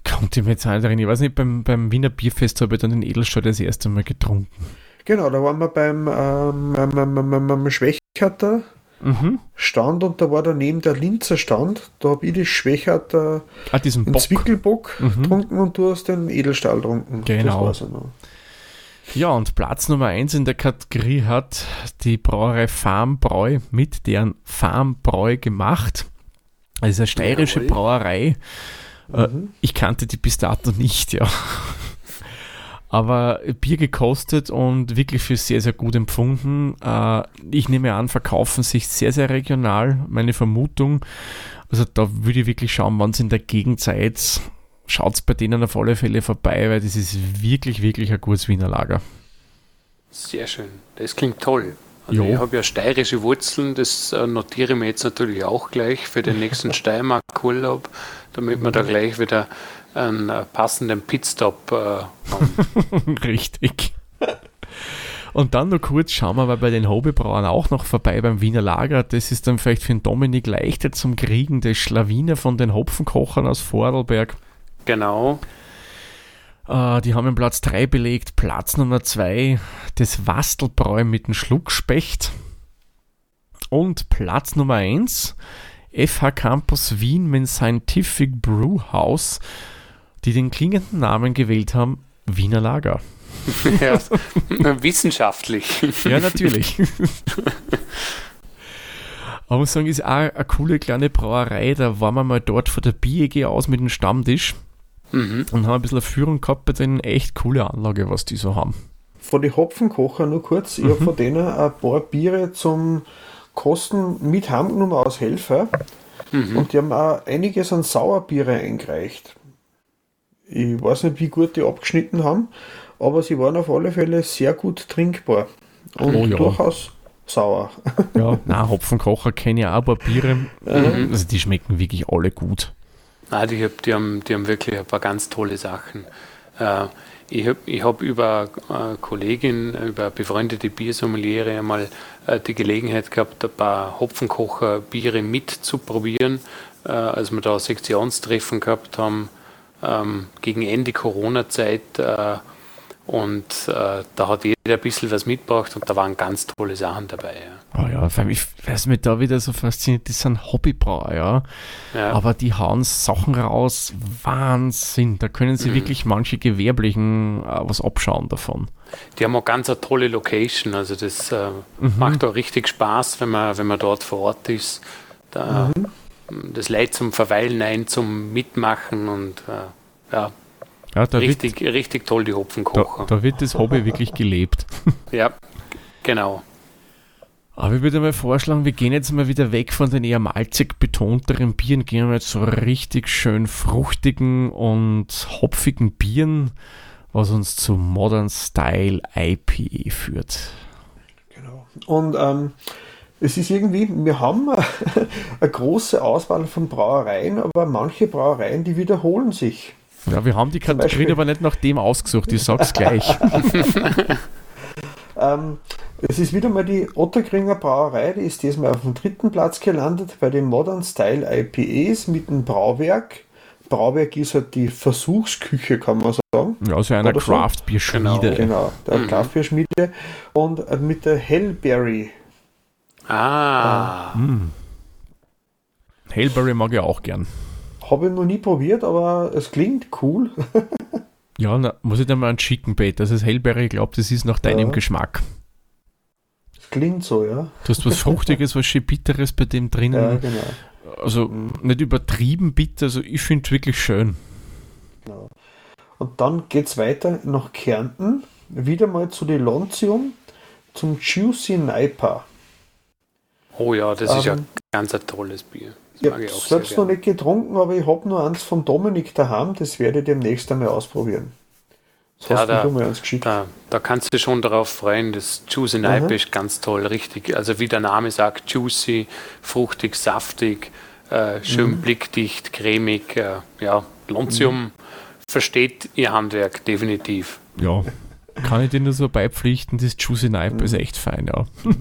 Kommt jetzt halt rein. Ich weiß nicht, beim, beim Wiener Bierfest habe ich dann den Edelstahl das erste Mal getrunken. Genau, da waren wir beim ähm, Schwächerter mhm. Stand und da war daneben der Linzer Stand. Da habe ich die Schwächerter ah, diesen Bock. Zwickelbock mhm. getrunken und du hast den Edelstahl getrunken. Genau. Ja, und Platz Nummer 1 in der Kategorie hat die Brauerei Farmbräu mit deren Farmbräu gemacht. Das ist eine steirische. Brauerei. Äh, mhm. Ich kannte die bis dato nicht, ja aber Bier gekostet und wirklich für sehr, sehr gut empfunden. Äh, ich nehme an, verkaufen sich sehr, sehr regional, meine Vermutung. Also da würde ich wirklich schauen, wann es in der Gegenzeit schaut es bei denen auf alle Fälle vorbei, weil das ist wirklich, wirklich ein gutes Wiener Lager. Sehr schön. Das klingt toll. Also ich habe ja steirische Wurzeln, das äh, notiere ich mir jetzt natürlich auch gleich für den nächsten Steiermark-Urlaub, damit wir da gleich wieder einen äh, passenden Pitstop äh. Richtig. Und dann noch kurz schauen wir aber bei den Hobbybrauern auch noch vorbei beim Wiener Lager. Das ist dann vielleicht für den Dominik leichter zum Kriegen, der Schlawiner von den Hopfenkochern aus Vorarlberg. Genau. Äh, die haben den Platz 3 belegt. Platz Nummer 2 das Wastelbräu mit dem Schluckspecht. Und Platz Nummer 1 FH Campus Wien mit Scientific Brew House, die den klingenden Namen gewählt haben, Wiener Lager. Ja, wissenschaftlich. Ja, natürlich. Aber muss sagen, ist auch eine coole kleine Brauerei. Da waren wir mal dort vor der BEG aus mit dem Stammtisch Mhm. und haben ein bisschen eine Führung gehabt bei denen. Echt coole Anlage, was die so haben. Von den Hopfenkocher nur kurz, ich habe von denen ein paar Biere zum Kosten mit heimgenommen aus Helfer und die haben auch einiges an Sauerbiere eingereicht. Ich weiß nicht, wie gut die abgeschnitten haben, aber sie waren auf alle Fälle sehr gut trinkbar und Oh ja. durchaus sauer. Ja, na Hopfenkocher kenne ich auch ein paar Biere. Also die schmecken wirklich alle gut. Nein, die, hab- die, haben, die haben wirklich ein paar ganz tolle Sachen. Äh, ich habe ich hab über eine Kollegin, über eine befreundete Biersommeliere einmal äh, die Gelegenheit gehabt, ein paar Hopfenkocher Biere mitzuprobieren, äh, als wir da ein Sektionstreffen gehabt haben ähm, gegen Ende Corona-Zeit. Äh, und äh, da hat jeder ein bisschen was mitgebracht und da waren ganz tolle Sachen dabei. Ja. Oh ja, vor allem, ich weiß mich da wieder so fasziniert, das sind Hobbybrauer, ja. Ja. Aber die hauen Sachen raus, Wahnsinn. Da können sie wirklich manche Gewerblichen äh, was abschauen davon. Die haben auch ganz eine tolle Location. Also das äh, Mhm. macht auch richtig Spaß, wenn man, wenn man dort vor Ort ist. Da, Mhm. Das Leid zum Verweilen ein, zum Mitmachen und äh, ja, Ja, da, richtig, richtig toll die wird, da, Hopfenkocher. da wird das Hobby wirklich gelebt. Ja, genau. Aber ich würde mal vorschlagen, wir gehen jetzt mal wieder weg von den eher malzig betonteren Bieren, gehen wir jetzt zu richtig schön fruchtigen und hopfigen Bieren, was uns zu Modern Style IPA führt. Genau. Und ähm, es ist irgendwie, wir haben eine große Auswahl von Brauereien, aber manche Brauereien, die wiederholen sich. Ja, wir haben die Kategorien aber nicht nach dem ausgesucht, ich sag's gleich. Ähm, es ist wieder mal die Otterkringer Brauerei, die ist diesmal auf dem dritten Platz gelandet bei den Modern Style IPAs mit dem Brauwerk. Brauwerk ist halt die Versuchsküche, kann man sagen. Ja, also einer so. Craft-Bier-Schmiede. Genau, der Mhm. Kaffeeschmiede. Und mit der Hellberry. Ah, Hailberry mag ich auch gern. Habe ich noch nie probiert, aber es klingt cool. Ja, na, muss ich dir mal ein Chicken Bait. Das ist Hailberry, ich glaube, das ist nach deinem Ja. Geschmack. Es klingt so, ja. Du hast was Fruchtiges, was schön Bitteres bei dem drinnen. Ja, genau. Also nicht übertrieben bitter, also ich finde es wirklich schön. Und dann geht es weiter nach Kärnten, wieder mal zu die Lontium, zum Juicy Naipa. Oh ja, das ist ja Ähm, ganz ein tolles Bier. Das Ich mag habe sehr selbst noch nicht getrunken, aber ich habe nur eins vom Dominik daheim, das werde ich demnächst einmal ausprobieren. Das Ja, hast da- du mir eins geschickt. Da, da kannst du schon darauf freuen. Das Juicy Mhm. Naipe ist ganz toll, richtig. Also wie der Name sagt, juicy, fruchtig, saftig, äh, schön Mhm. blickdicht, cremig. Äh, ja, Lontium versteht ihr Handwerk definitiv. Ja, kann ich dir nur so beipflichten, das Juicy Knife ist echt fein, ja.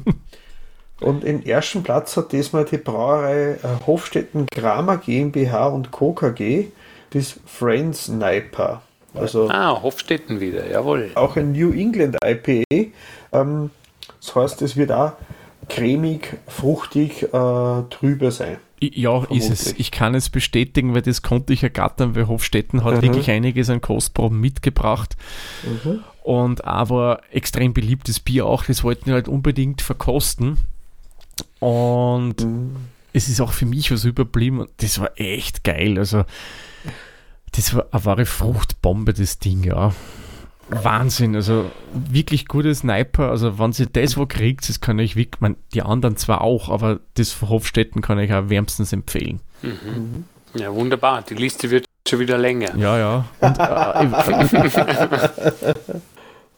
Und im ersten Platz hat diesmal die Brauerei äh, Hofstetten Kramer GmbH und Co. KG, das Friends Naipa. Also Ah, Hofstetten wieder, jawohl. auch ein New England IPA. Ähm, das heißt, es wird auch cremig, fruchtig, äh, trübe sein. Ja, ist es. Vermutlich. Ich kann es bestätigen, weil das konnte ich ergattern, weil Hofstetten hat Mhm. wirklich einiges an Kostproben mitgebracht. Und aber extrem beliebtes Bier auch, das wollten wir halt unbedingt verkosten. Und es ist auch für mich was überblieben. und Das war echt geil. Also, das war eine wahre Fruchtbombe, das Ding, ja. Wahnsinn, also wirklich gutes Sniper. Also, wenn ihr das wo kriegt, das kann ich wirklich, man, die anderen zwar auch, aber das von Hofstetten kann ich auch wärmstens empfehlen. Ja, wunderbar. Die Liste wird schon wieder länger. Ja, ja. Und, äh,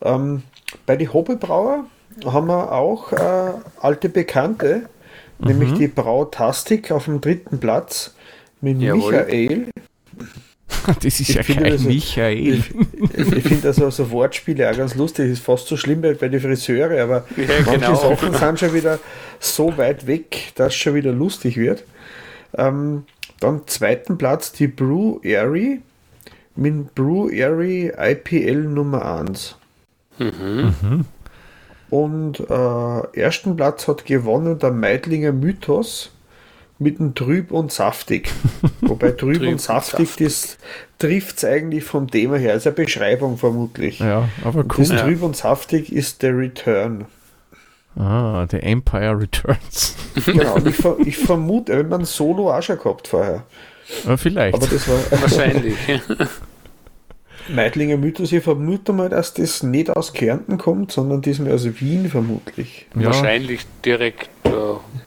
Ähm, bei den Hobbybrauer haben wir auch äh, alte Bekannte, nämlich Mhm. die Brautastik auf dem dritten Platz mit Jawohl. Michael. das ist Ich ja finde kein das- Michael. Ich, ich finde also so Wortspiele auch ganz lustig. Ist fast so schlimm wie bei den Friseure, aber Ja, manche genau. Sachen sind schon wieder so weit weg, dass es schon wieder lustig wird. Ähm, dann zweiten Platz die Brew Airy mit Brew Airy IPL Nummer 1. Mhm. Mhm. Und äh, ersten Platz hat gewonnen der Meidlinger Mythos mit dem Trüb und Saftig. Wobei Trüb, Trüb und Saftig, saftig. das trifft es eigentlich vom Thema her. Also eine Beschreibung vermutlich. Ja, aber cool. Das ja. Trüb und Saftig ist der Return. Ah, The Empire Returns. Genau, ich, ver ich vermute, wenn man Solo auch schon gehabt vorher. Ja, vielleicht. Aber das war wahrscheinlich. Meidlinger Mythos, ich vermute mal, dass das nicht aus Kärnten kommt, sondern diesmal aus Wien vermutlich. Ja. Wahrscheinlich direkt äh,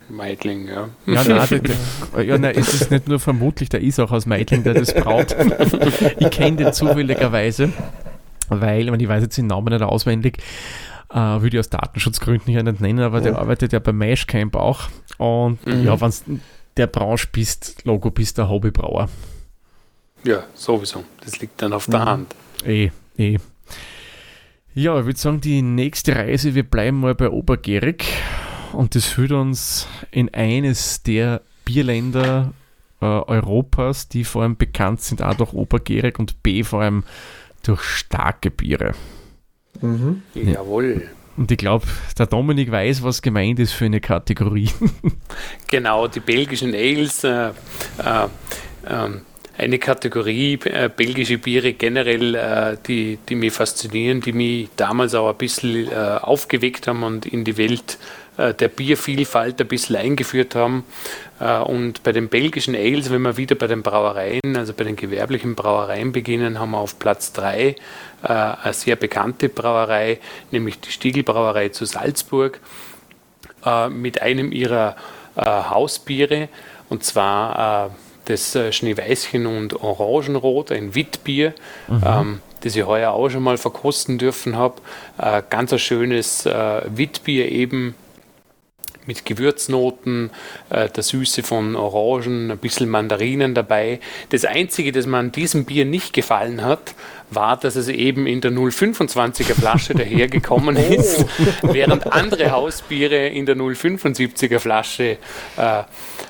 Meidling, ja. Ja, nein, der, ja, nein, es ist nicht nur vermutlich, der ist auch aus Meidling, der das braut. ich kenne den zufälligerweise, weil, ich weiß jetzt den Namen nicht auswendig, äh, würde ich aus Datenschutzgründen hier nicht nennen, aber ja. der arbeitet ja beim Mashcamp auch. Und mhm. ja, wenn der Branche bist, Logo bist, der Hobbybrauer. Ja, sowieso. Das liegt dann auf der mhm. Hand. Eh, eh. Ja, ich würde sagen, die nächste Reise, wir bleiben mal bei Obergärig und das führt uns in eines der Bierländer äh, Europas, die vor allem bekannt sind, A durch Obergärig und B vor allem durch starke Biere. Mhm. Ja. Jawohl. Und ich glaube, der Dominik weiß, was gemeint ist für eine Kategorie. genau, die belgischen Ales. Äh, äh, ähm, eine Kategorie äh, belgische Biere generell, äh, die, die mich faszinieren, die mich damals auch ein bisschen äh, aufgeweckt haben und in die Welt äh, der Biervielfalt ein bisschen eingeführt haben. Äh, und bei den belgischen Ales, wenn wir wieder bei den Brauereien, also bei den gewerblichen Brauereien beginnen, haben wir auf Platz 3 äh, eine sehr bekannte Brauerei, nämlich die Stiegelbrauerei zu Salzburg, mit einem ihrer Hausbiere, und zwar das Schneeweißchen und Orangenrot, ein Witbier. Mhm. Ähm, das ich heuer auch schon mal verkosten dürfen habe. Äh, ganz ein schönes äh, Witbier eben mit Gewürznoten, äh, der Süße von Orangen, ein bisschen Mandarinen dabei. Das Einzige, das mir an diesem Bier nicht gefallen hat, war, dass es eben in der 025er Flasche dahergekommen oh. ist, während andere Hausbiere in der 075er Flasche äh,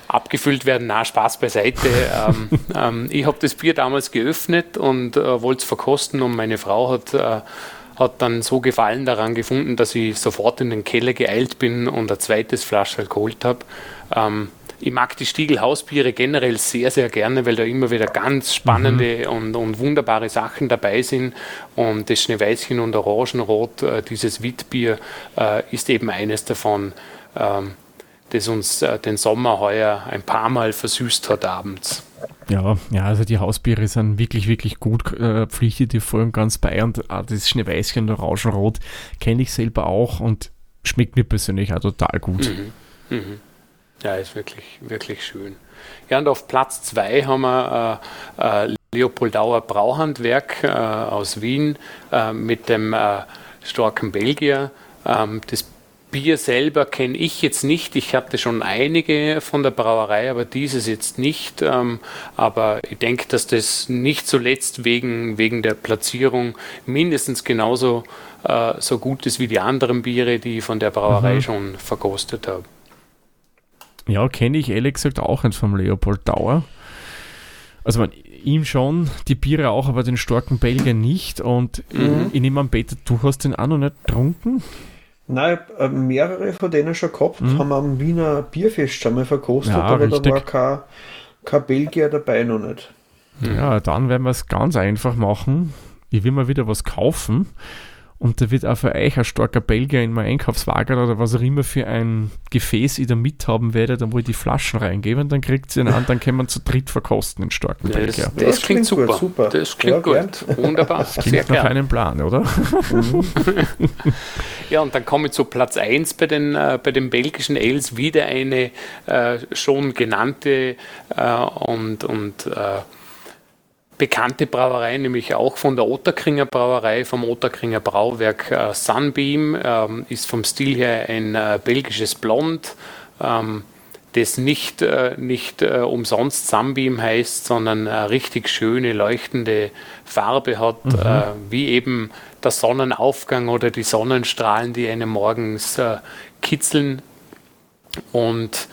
abgefüllt werden. Na, Spaß beiseite. ähm, ähm, ich habe das Bier damals geöffnet und äh, wollte es verkosten und meine Frau hat äh, hat dann so Gefallen daran gefunden, dass ich sofort in den Keller geeilt bin und ein zweites Flasche geholt habe. Ähm, ich mag die Stiegelhausbiere generell sehr, sehr gerne, weil da immer wieder ganz spannende mhm. und, und, wunderbare Sachen dabei sind. Und das Schneeweißchen und Orangenrot, äh, dieses Witbier, äh, ist eben eines davon, ähm, das uns äh, den Sommer heuer ein paar Mal versüßt hat abends. Ja, ja, also die Hausbiere sind wirklich, wirklich gut, äh, pflichtet die voll und ganz bei und äh, das Schneeweißchen und Orangenrot kenne ich selber auch und schmeckt mir persönlich auch total gut. Mhm. Mhm. Ja, ist wirklich, wirklich schön. Ja, und auf Platz 2 haben wir äh, äh, Leopoldauer Brauhandwerk äh, aus Wien äh, mit dem äh, starken Belgier. Ähm, das Bier selber kenne ich jetzt nicht. Ich hatte schon einige von der Brauerei, aber dieses jetzt nicht. Ähm, aber ich denke, dass das nicht zuletzt wegen, wegen der Platzierung mindestens genauso äh, so gut ist wie die anderen Biere, die ich von der Brauerei mhm. schon verkostet habe. Ja, kenne ich ehrlich gesagt auch eins vom Leopold Dauer. Also man, ihm schon, die Biere auch, aber den starken Belgier nicht. Und mhm. ich nehme an, Peter, du hast den auch noch nicht getrunken? Nein, äh, mehrere von denen schon gehabt, mhm. haben am Wiener Bierfest schon mal verkostet, ja, aber richtig. da war kein, kein Belgier dabei noch nicht. Ja, dann werden wir es ganz einfach machen. Ich will mal wieder was kaufen und da wird auch für euch ein starker Belgier in mein Einkaufswagen oder was auch immer für ein Gefäß ich da mithaben werde, dann wo ich die Flaschen reingebe und dann kriegt ihr ihn an, dann können wir zu dritt verkosten, den starken das, Belgier. Das, das, klingt, super. Gut, super. Das klingt ja, gut. Wunderbar. Das klingt nach einem Plan, oder? Mhm. ja, und dann komme ich zu Platz 1 bei den, äh, bei den belgischen Ales, wieder eine äh, schon genannte äh, und, und äh, bekannte Brauerei, nämlich auch von der Otterkringer Brauerei, vom Otterkringer Brauwerk äh, Sunbeam, ähm, ist vom Stil her ein äh, belgisches Blond, ähm, das nicht, äh, nicht äh, umsonst Sunbeam heißt, sondern eine richtig schöne, leuchtende Farbe hat, mhm. Äh, wie eben der Sonnenaufgang oder die Sonnenstrahlen, die einen morgens äh, kitzeln. Und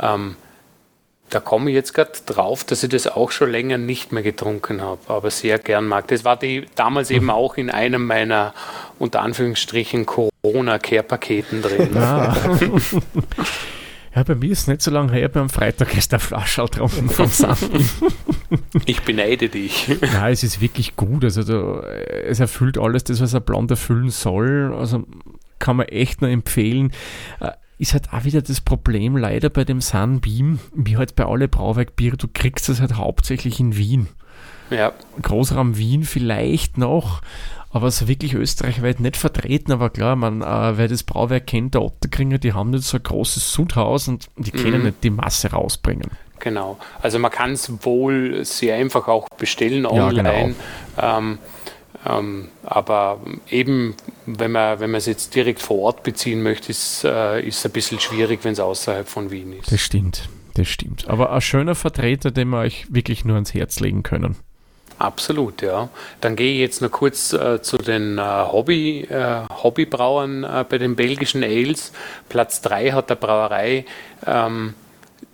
ähm, da komme ich jetzt gerade drauf, dass ich das auch schon länger nicht mehr getrunken habe, aber sehr gern mag. Das war die damals eben auch in einem meiner unter Anführungsstrichen Corona-Care-Paketen drin. Ah. Ja, bei mir ist es nicht so lange her, am Freitag ist der Flasche getrunken vom Sandi. Ich beneide dich. Nein, es ist wirklich gut. Also da, es erfüllt alles das, was ein Blond erfüllen soll. Also kann man echt nur empfehlen. Ist halt auch wieder das Problem leider bei dem Sunbeam, wie halt bei alle Brauwerkbiere, du kriegst das halt hauptsächlich in Wien. Ja. Großraum Wien vielleicht noch, aber so wirklich österreichweit nicht vertreten. Aber klar, man, äh, wer das Brauwerk kennt, der Otterkringer, die haben jetzt so ein großes Sudhaus und die mhm. können nicht die Masse rausbringen. Genau. Also man kann es wohl sehr einfach auch bestellen online. Ja, genau. ähm, ähm, aber eben, wenn man, wenn man es jetzt direkt vor Ort beziehen möchte, ist äh, es ein bisschen schwierig, wenn es außerhalb von Wien ist. Das stimmt, das stimmt. Aber ein schöner Vertreter, den wir euch wirklich nur ans Herz legen können. Absolut, ja. Dann gehe ich jetzt noch kurz äh, zu den äh, Hobby, äh, Hobbybrauern äh, bei den belgischen Ales. Platz 3 hat der Brauerei, ähm,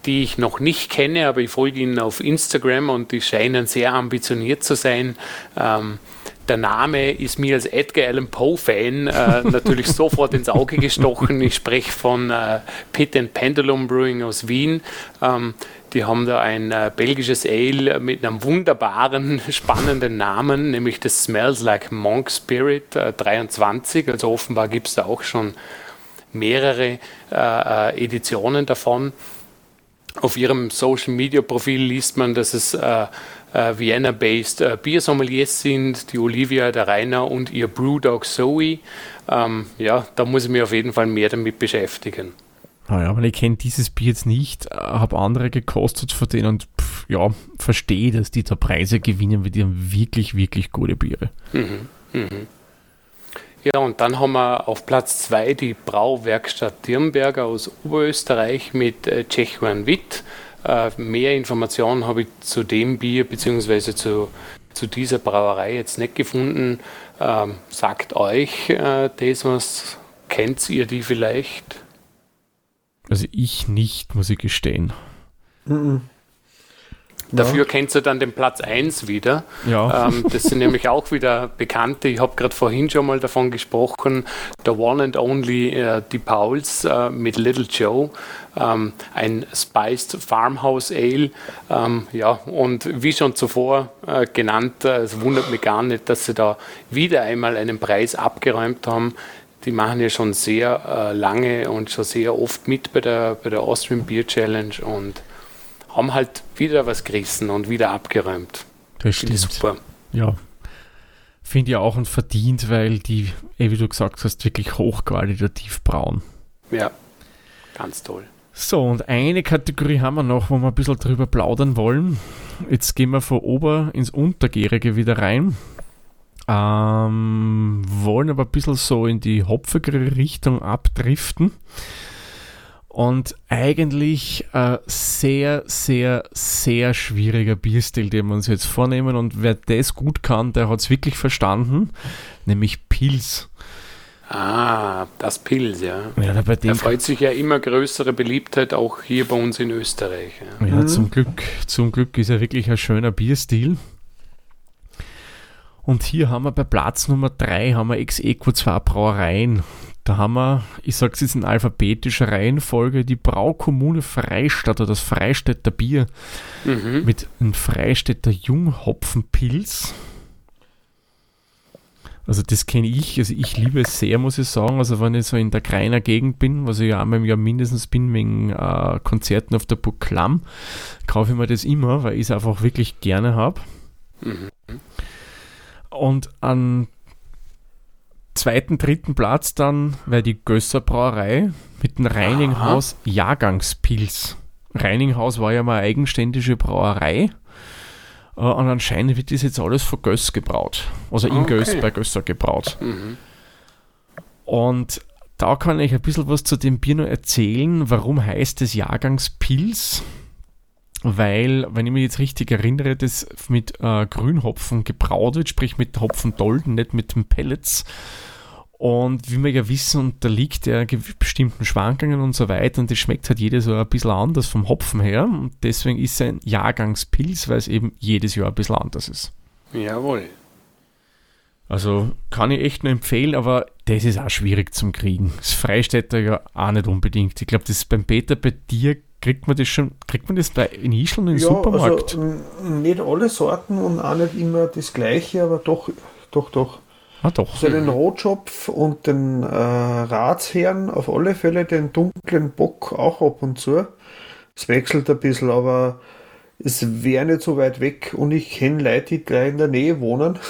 die ich noch nicht kenne, aber ich folge ihnen auf Instagram und die scheinen sehr ambitioniert zu sein. Ähm, der Name ist mir als Edgar Allan Poe-Fan äh, natürlich sofort ins Auge gestochen. Ich spreche von äh, Pit and Pendulum Brewing aus Wien. Ähm, die haben da ein äh, belgisches Ale mit einem wunderbaren, spannenden Namen, nämlich das Smells Like Monk Spirit äh, 23. Also offenbar gibt es da auch schon mehrere äh, äh, Editionen davon. Auf ihrem Social Media Profil liest man, dass es äh, Vienna-based äh, Biersommeliers sind, die Olivia, der Rainer und ihr Brewdog Zoe. Ähm, ja, da muss ich mich auf jeden Fall mehr damit beschäftigen. Ah ja, aber ich kenne dieses Bier jetzt nicht, äh, habe andere gekostet von denen und pff, ja, verstehe, dass die da Preise gewinnen, weil die haben wirklich, wirklich gute Biere. Mhm, mhm. Ja, und dann haben wir auf Platz 2 die Brauwerkstatt Dirnberger aus Oberösterreich mit äh, Tschechuan Witt. Äh, mehr Informationen habe ich zu dem Bier bzw. Zu, zu dieser Brauerei jetzt nicht gefunden. Ähm, sagt euch äh, das was? Kennt ihr die vielleicht? Also ich nicht, muss ich gestehen. Mhm. Dafür kennst du dann den Platz 1 wieder. Ja. Ähm, das sind nämlich auch wieder Bekannte. Ich habe gerade vorhin schon mal davon gesprochen. Der One and Only äh, Die Pauls äh, mit Little Joe. Ähm, ein Spiced Farmhouse Ale. Ähm, ja, und wie schon zuvor äh, genannt, äh, es wundert mich gar nicht, dass sie da wieder einmal einen Preis abgeräumt haben. Die machen ja schon sehr äh, lange und schon sehr oft mit bei der, bei der Austrian Beer Challenge und haben halt wieder was gerissen und wieder abgeräumt. Das stimmt. Super. Ja. Finde ich auch und verdient, weil die, eh, wie du gesagt hast, wirklich hochqualitativ braun. Ja, ganz toll. So, und eine Kategorie haben wir noch, wo wir ein bisschen drüber plaudern wollen. Jetzt gehen wir von Ober ins Untergärige wieder rein. Ähm, wollen aber ein bisschen so in die hopfigere Richtung abdriften. Und eigentlich äh, sehr, sehr, sehr schwieriger Bierstil, den wir uns jetzt vornehmen. Und wer das gut kann, der hat es wirklich verstanden, nämlich Pils. Ah, das Pils, ja. ja bei dem er freut sich ja immer größere Beliebtheit auch hier bei uns in Österreich. Ja, ja mhm. zum, Glück, zum Glück ist er wirklich ein schöner Bierstil. Und hier haben wir bei Platz Nummer 3 haben wir ex equo zwei Brauereien. Da haben wir, ich sage es jetzt in alphabetischer Reihenfolge, die Braukommune Freistadt oder das Freistädter Bier mhm. mit einem Freistädter Junghopfenpilz. Also das kenne ich, also ich liebe es sehr, muss ich sagen. Also wenn ich so in der Greiner Gegend bin, was ich ja einmal im Jahr mindestens bin, wegen äh, Konzerten auf der Burg Klamm, kaufe ich mir das immer, weil ich es einfach wirklich gerne habe. Mhm. Und an zweiten, dritten Platz dann wäre die Gösser Brauerei mit dem Reininghaus Aha. Jahrgangspilz. Reininghaus war ja mal eine eigenständige Brauerei. Äh, und anscheinend wird das jetzt alles von Göss gebraut. Also in okay. Göss bei Gösser gebraut. Mhm. Und da kann ich ein bisschen was zu dem Bier noch erzählen. Warum heißt es Jahrgangspilz? Weil, wenn ich mich jetzt richtig erinnere, das mit äh, Grünhopfen gebraut wird, sprich mit Hopfendolden, nicht mit den Pellets. Und wie wir ja wissen, unterliegt er bestimmten Schwankungen und so weiter und das schmeckt halt jedes Jahr ein bisschen anders vom Hopfen her und deswegen ist es ein Jahrgangspilz, weil es eben jedes Jahr ein bisschen anders ist. Jawohl. Also kann ich echt nur empfehlen, aber das ist auch schwierig zum Kriegen. Das Freistädter ja auch nicht unbedingt. Ich glaube, das ist beim Peter bei dir kriegt man das schon, kriegt man das bei in Ischl im ja, Supermarkt? Also, nicht alle Sorten und auch nicht immer das gleiche, aber doch, doch, doch. Ah, doch. Also den Rotschopf und den äh, Ratsherrn, auf alle Fälle den dunklen Bock auch ab und zu. Es wechselt ein bisschen, aber es wäre nicht so weit weg und ich kenne Leute, die gleich in der Nähe wohnen.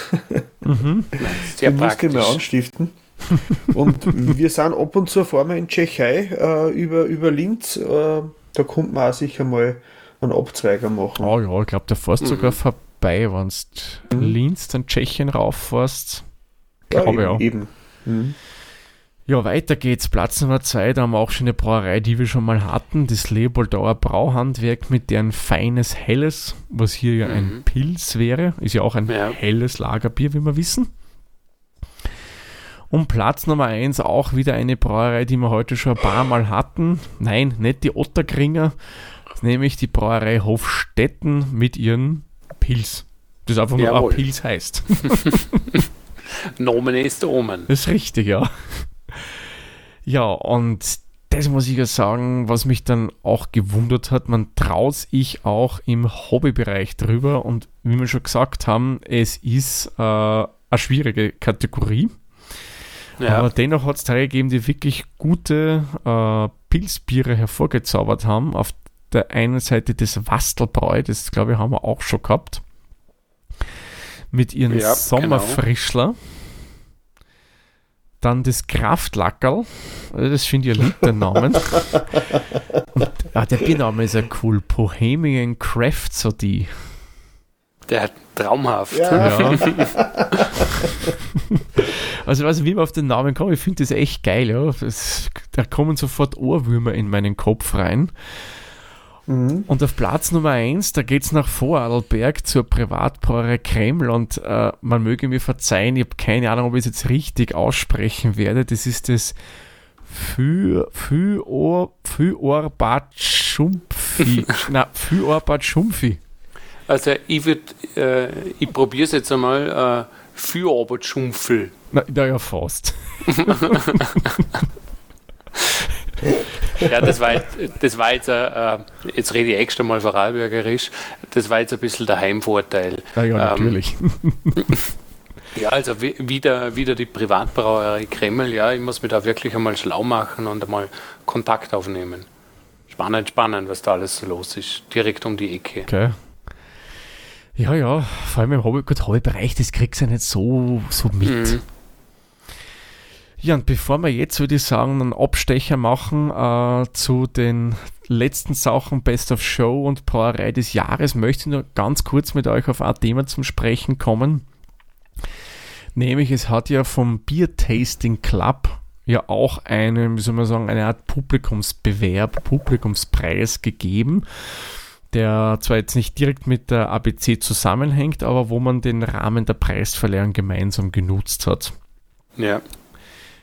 Mhm. Sehr die praktisch. musste mir anstiften. und wir sind ab und zu fahren wir in Tschechei äh, über, über Linz. Äh, da kommt man auch sicher mal einen Abzweiger machen. Oh ja, ich glaube, da fährst mhm. sogar vorbei, wenn du mhm. Linz, dann Tschechien rauffährst. Ja, eben, ja. eben. Mhm. Ja, weiter geht's. Platz Nummer zwei, da haben wir auch schon eine Brauerei, die wir schon mal hatten, das Leopoldauer Brauhandwerk mit deren feines Helles, was hier ja ein mhm. Pilz wäre, ist ja auch ein ja. helles Lagerbier, wie wir wissen. Und Platz Nummer eins auch wieder eine Brauerei, die wir heute schon ein paar Mal hatten. Nein, nicht die Otterkringer, nämlich die Brauerei Hofstetten mit ihren Pilz. Das einfach nur ein Pilz heißt. Nomen ist Omen. Das ist richtig, ja. Ja, und das muss ich ja sagen, was mich dann auch gewundert hat, man traut sich auch im Hobbybereich drüber und wie wir schon gesagt haben, es ist äh, eine schwierige Kategorie. Ja. Aber dennoch hat es Teile gegeben, die wirklich gute äh, Pilzbiere hervorgezaubert haben. Auf der einen Seite das Wastelbräu, das glaube ich haben wir auch schon gehabt. Mit ihren ja, Sommerfrischler. Genau. Dann das Kraftlackerl. Also das finde ich ja lieb, der Name. Und, ah, der Biername ist ja cool. Bohemian Craft so die. Der hat traumhaft. Ja. ja. Also, also wie man auf den Namen kommt, ich finde das echt geil. Ja. Das, da kommen sofort Ohrwürmer in meinen Kopf rein. Mhm. Und auf Platz Nummer 1, da geht es nach Vorarlberg zur Privatbrauerei Kreml und äh, man möge mir verzeihen, ich habe keine Ahnung, ob ich es jetzt richtig aussprechen werde. Das ist das Für, Für, Fyorbat Schumpfi. Na, Fyorbat Schumpfi. Also ich würde, äh, ich probiere es jetzt einmal, äh, Fyorbat Schumpfel. Na, ja, fast. Ja, das war, das war jetzt, äh, jetzt rede ich extra mal vorarlbergerisch, das war jetzt ein bisschen der Heimvorteil. Ja, ja natürlich. Ähm, ja, also wieder, wieder die Privatbrauerei Kreml, ja, ich muss mich da wirklich einmal schlau machen und einmal Kontakt aufnehmen. Spannend, spannend, was da alles so los ist, direkt um die Ecke. Okay. Ja, ja, vor allem im Hobby, gut, Hobbybereich, das kriegst du ja nicht so, so mit. Mhm. Ja, und bevor wir jetzt, würde ich sagen, einen Abstecher machen äh, zu den letzten Sachen Best of Show und Brauerei des Jahres, möchte ich nur ganz kurz mit euch auf ein Thema zum Sprechen kommen. Nämlich, es hat ja vom Beer Tasting Club ja auch eine, wie soll man sagen, eine Art Publikumsbewerb, Publikumspreis gegeben, der zwar jetzt nicht direkt mit der ABC zusammenhängt, aber wo man den Rahmen der Preisverleihung gemeinsam genutzt hat. Ja.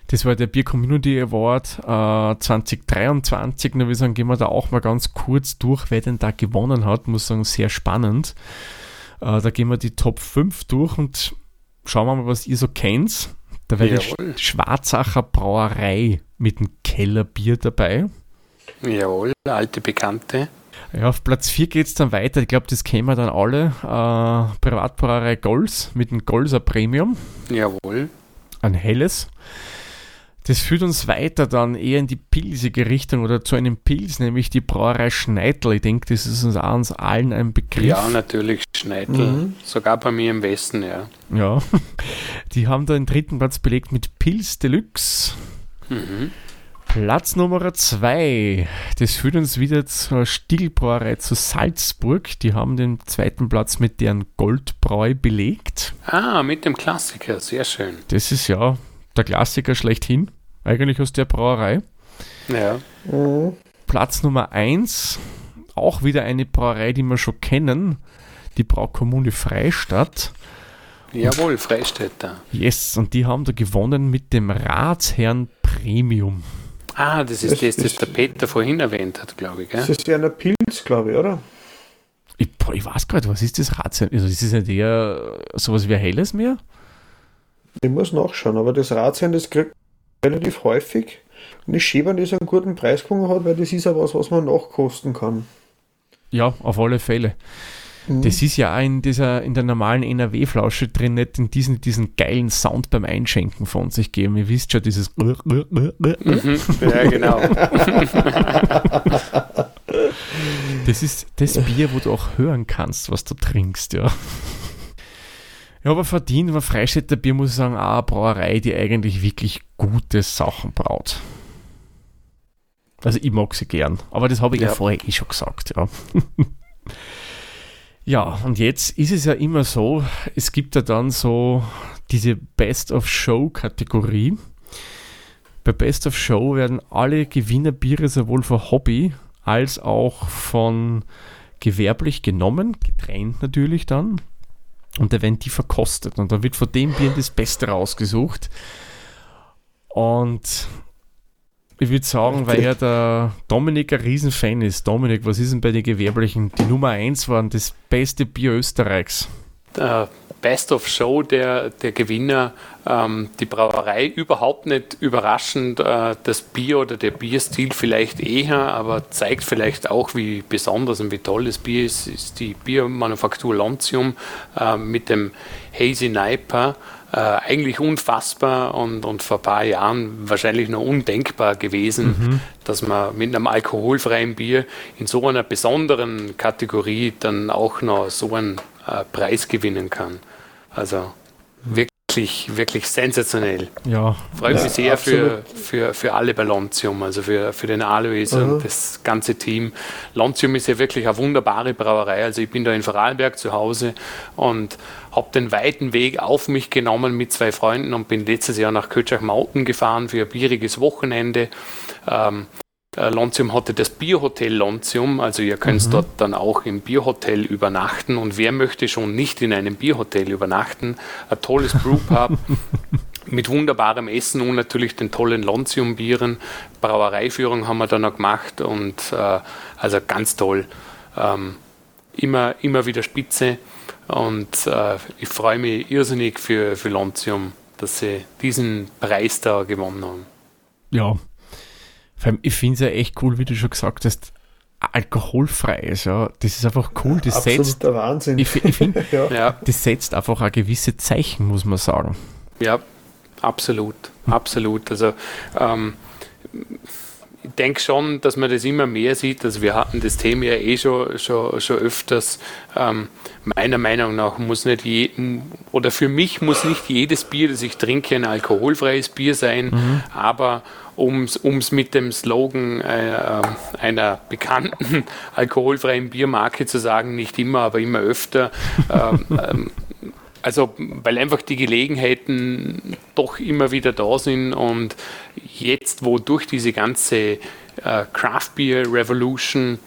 Das war der Bier Community Award äh, 2023. Nur wir sagen, gehen wir da auch mal ganz kurz durch, wer denn da gewonnen hat. Muss sagen, sehr spannend. Äh, da gehen wir die Top 5 durch und schauen wir mal, was ihr so kennt. Da wäre die Schwarzacher Brauerei mit einem Kellerbier dabei. Jawohl, alte Bekannte. Ja, auf Platz 4 geht es dann weiter. Ich glaube, das kennen wir dann alle. Äh, Privatbrauerei Golz mit einem Golser Premium. Jawohl. Ein helles. Das führt uns weiter dann eher in die pilzige Richtung oder zu einem Pilz, nämlich die Brauerei Schneidl. Ich denke, das ist uns, auch uns allen ein Begriff. Ja, natürlich, Schneidl. Mhm. Sogar bei mir im Westen, ja. Ja, die haben da den dritten Platz belegt mit Pilz Deluxe. Mhm. Platz Nummer zwei, das führt uns wieder zur Stiegelbrauerei zu Salzburg. Die haben den zweiten Platz mit deren Goldbräu belegt. Ah, mit dem Klassiker, sehr schön. Das ist ja der Klassiker schlechthin eigentlich aus der Brauerei. Ja. Mhm. Platz Nummer 1, auch wieder eine Brauerei, die wir schon kennen, die Braukommune Freistadt. Jawohl, Freistädter. Yes, und die haben da gewonnen mit dem Ratsherrn Premium. Ah, das ist das, das, das der Peter vorhin erwähnt hat, glaube ich. Gell? Das ist ja eine Pilz, glaube ich, oder? Ich, boah, ich weiß gerade, was ist das Ratsherrn? Also, ist das nicht eher sowas wie ein helles Meer? Ich muss nachschauen, aber das Ratsherrn, das kriegt relativ häufig. Und ich schäbe, dass er einen guten Preis gewonnen hat, weil das ist ja was, was man nachkosten kann. Ja, auf alle Fälle. Mhm. Das ist ja auch in, dieser, in der normalen NRW-Flasche drin, nicht in diesen, diesen geilen Sound beim Einschenken von sich geben. Ihr wisst schon, dieses. Mhm. Ja, genau. Das ist das Bier, wo du auch hören kannst, was du trinkst, ja. Ja, aber verdient war Freistädter Bier, muss ich sagen, auch eine Brauerei, die eigentlich wirklich gute Sachen braut. Also ich mag sie gern, aber das habe ich ja, Ja. vorher eh schon gesagt, ja. ja, und jetzt ist es ja immer so, es gibt ja dann so diese Best of Show Kategorie. Bei Best of Show werden alle Gewinnerbiere sowohl für Hobby als auch von gewerblich genommen, getrennt natürlich dann. Und da werden die verkostet. Und da wird von dem Bier das Beste rausgesucht. Und ich würde sagen, weil ja der Dominik ein Riesenfan ist. Dominik, was ist denn bei den Gewerblichen? Die Nummer 1 waren das beste Bier Österreichs. äh, Best of Show der, der Gewinner, ähm, die Brauerei überhaupt nicht überraschend, äh, das Bier oder der Bierstil vielleicht eher, aber zeigt vielleicht auch, wie besonders und wie toll das Bier ist, ist die Biermanufaktur Lontium äh, mit dem Hazy Niper. Äh, eigentlich unfassbar und, und vor ein paar Jahren wahrscheinlich noch undenkbar gewesen, dass man mit einem alkoholfreien Bier in so einer besonderen Kategorie dann auch noch so einen äh, Preis gewinnen kann. Also wirklich, wirklich sensationell. Ja, Freut Ja, mich sehr für, absolut. für, für alle bei Lontium, also für, für den Alois Mhm. und das ganze Team. Lontium ist ja wirklich eine wunderbare Brauerei. Also ich bin da in Vorarlberg zu Hause und habe den weiten Weg auf mich genommen mit zwei Freunden und bin letztes Jahr nach Kötschach Mountain gefahren für ein bieriges Wochenende. Ähm, äh, Lontium hatte das Bierhotel Lontium, also ihr könnt dort dann auch im Bierhotel übernachten und wer möchte schon nicht in einem Bierhotel übernachten? Ein tolles Brewpub mit wunderbarem Essen und natürlich den tollen Lontium-Bieren. Brauereiführung haben wir dann noch gemacht und äh, also ganz toll. Ähm, immer, immer wieder spitze und äh, ich freue mich irrsinnig für, für Lontium, dass sie diesen Preis da gewonnen haben. ja. Vor allem, ich finde es ja echt cool, wie du schon gesagt hast, alkoholfrei ist, ja. Das ist einfach cool. Das setzt, Absoluter Wahnsinn. ich, ich finde, ja. Das setzt einfach auch gewisse Zeichen, muss man sagen. Ja, absolut, absolut. Also ähm, ich denke schon, dass man das immer mehr sieht. Also wir hatten das Thema ja eh schon, schon, schon öfters. Ähm, meiner Meinung nach muss nicht jedem, oder für mich muss nicht jedes Bier, das ich trinke, ein alkoholfreies Bier sein, aber um es mit dem Slogan äh, äh, einer bekannten alkoholfreien Biermarke zu sagen, nicht immer, aber immer öfter, ähm, ähm, also, weil einfach die Gelegenheiten doch immer wieder da sind und jetzt, wo durch diese ganze äh, Craft Beer Revolution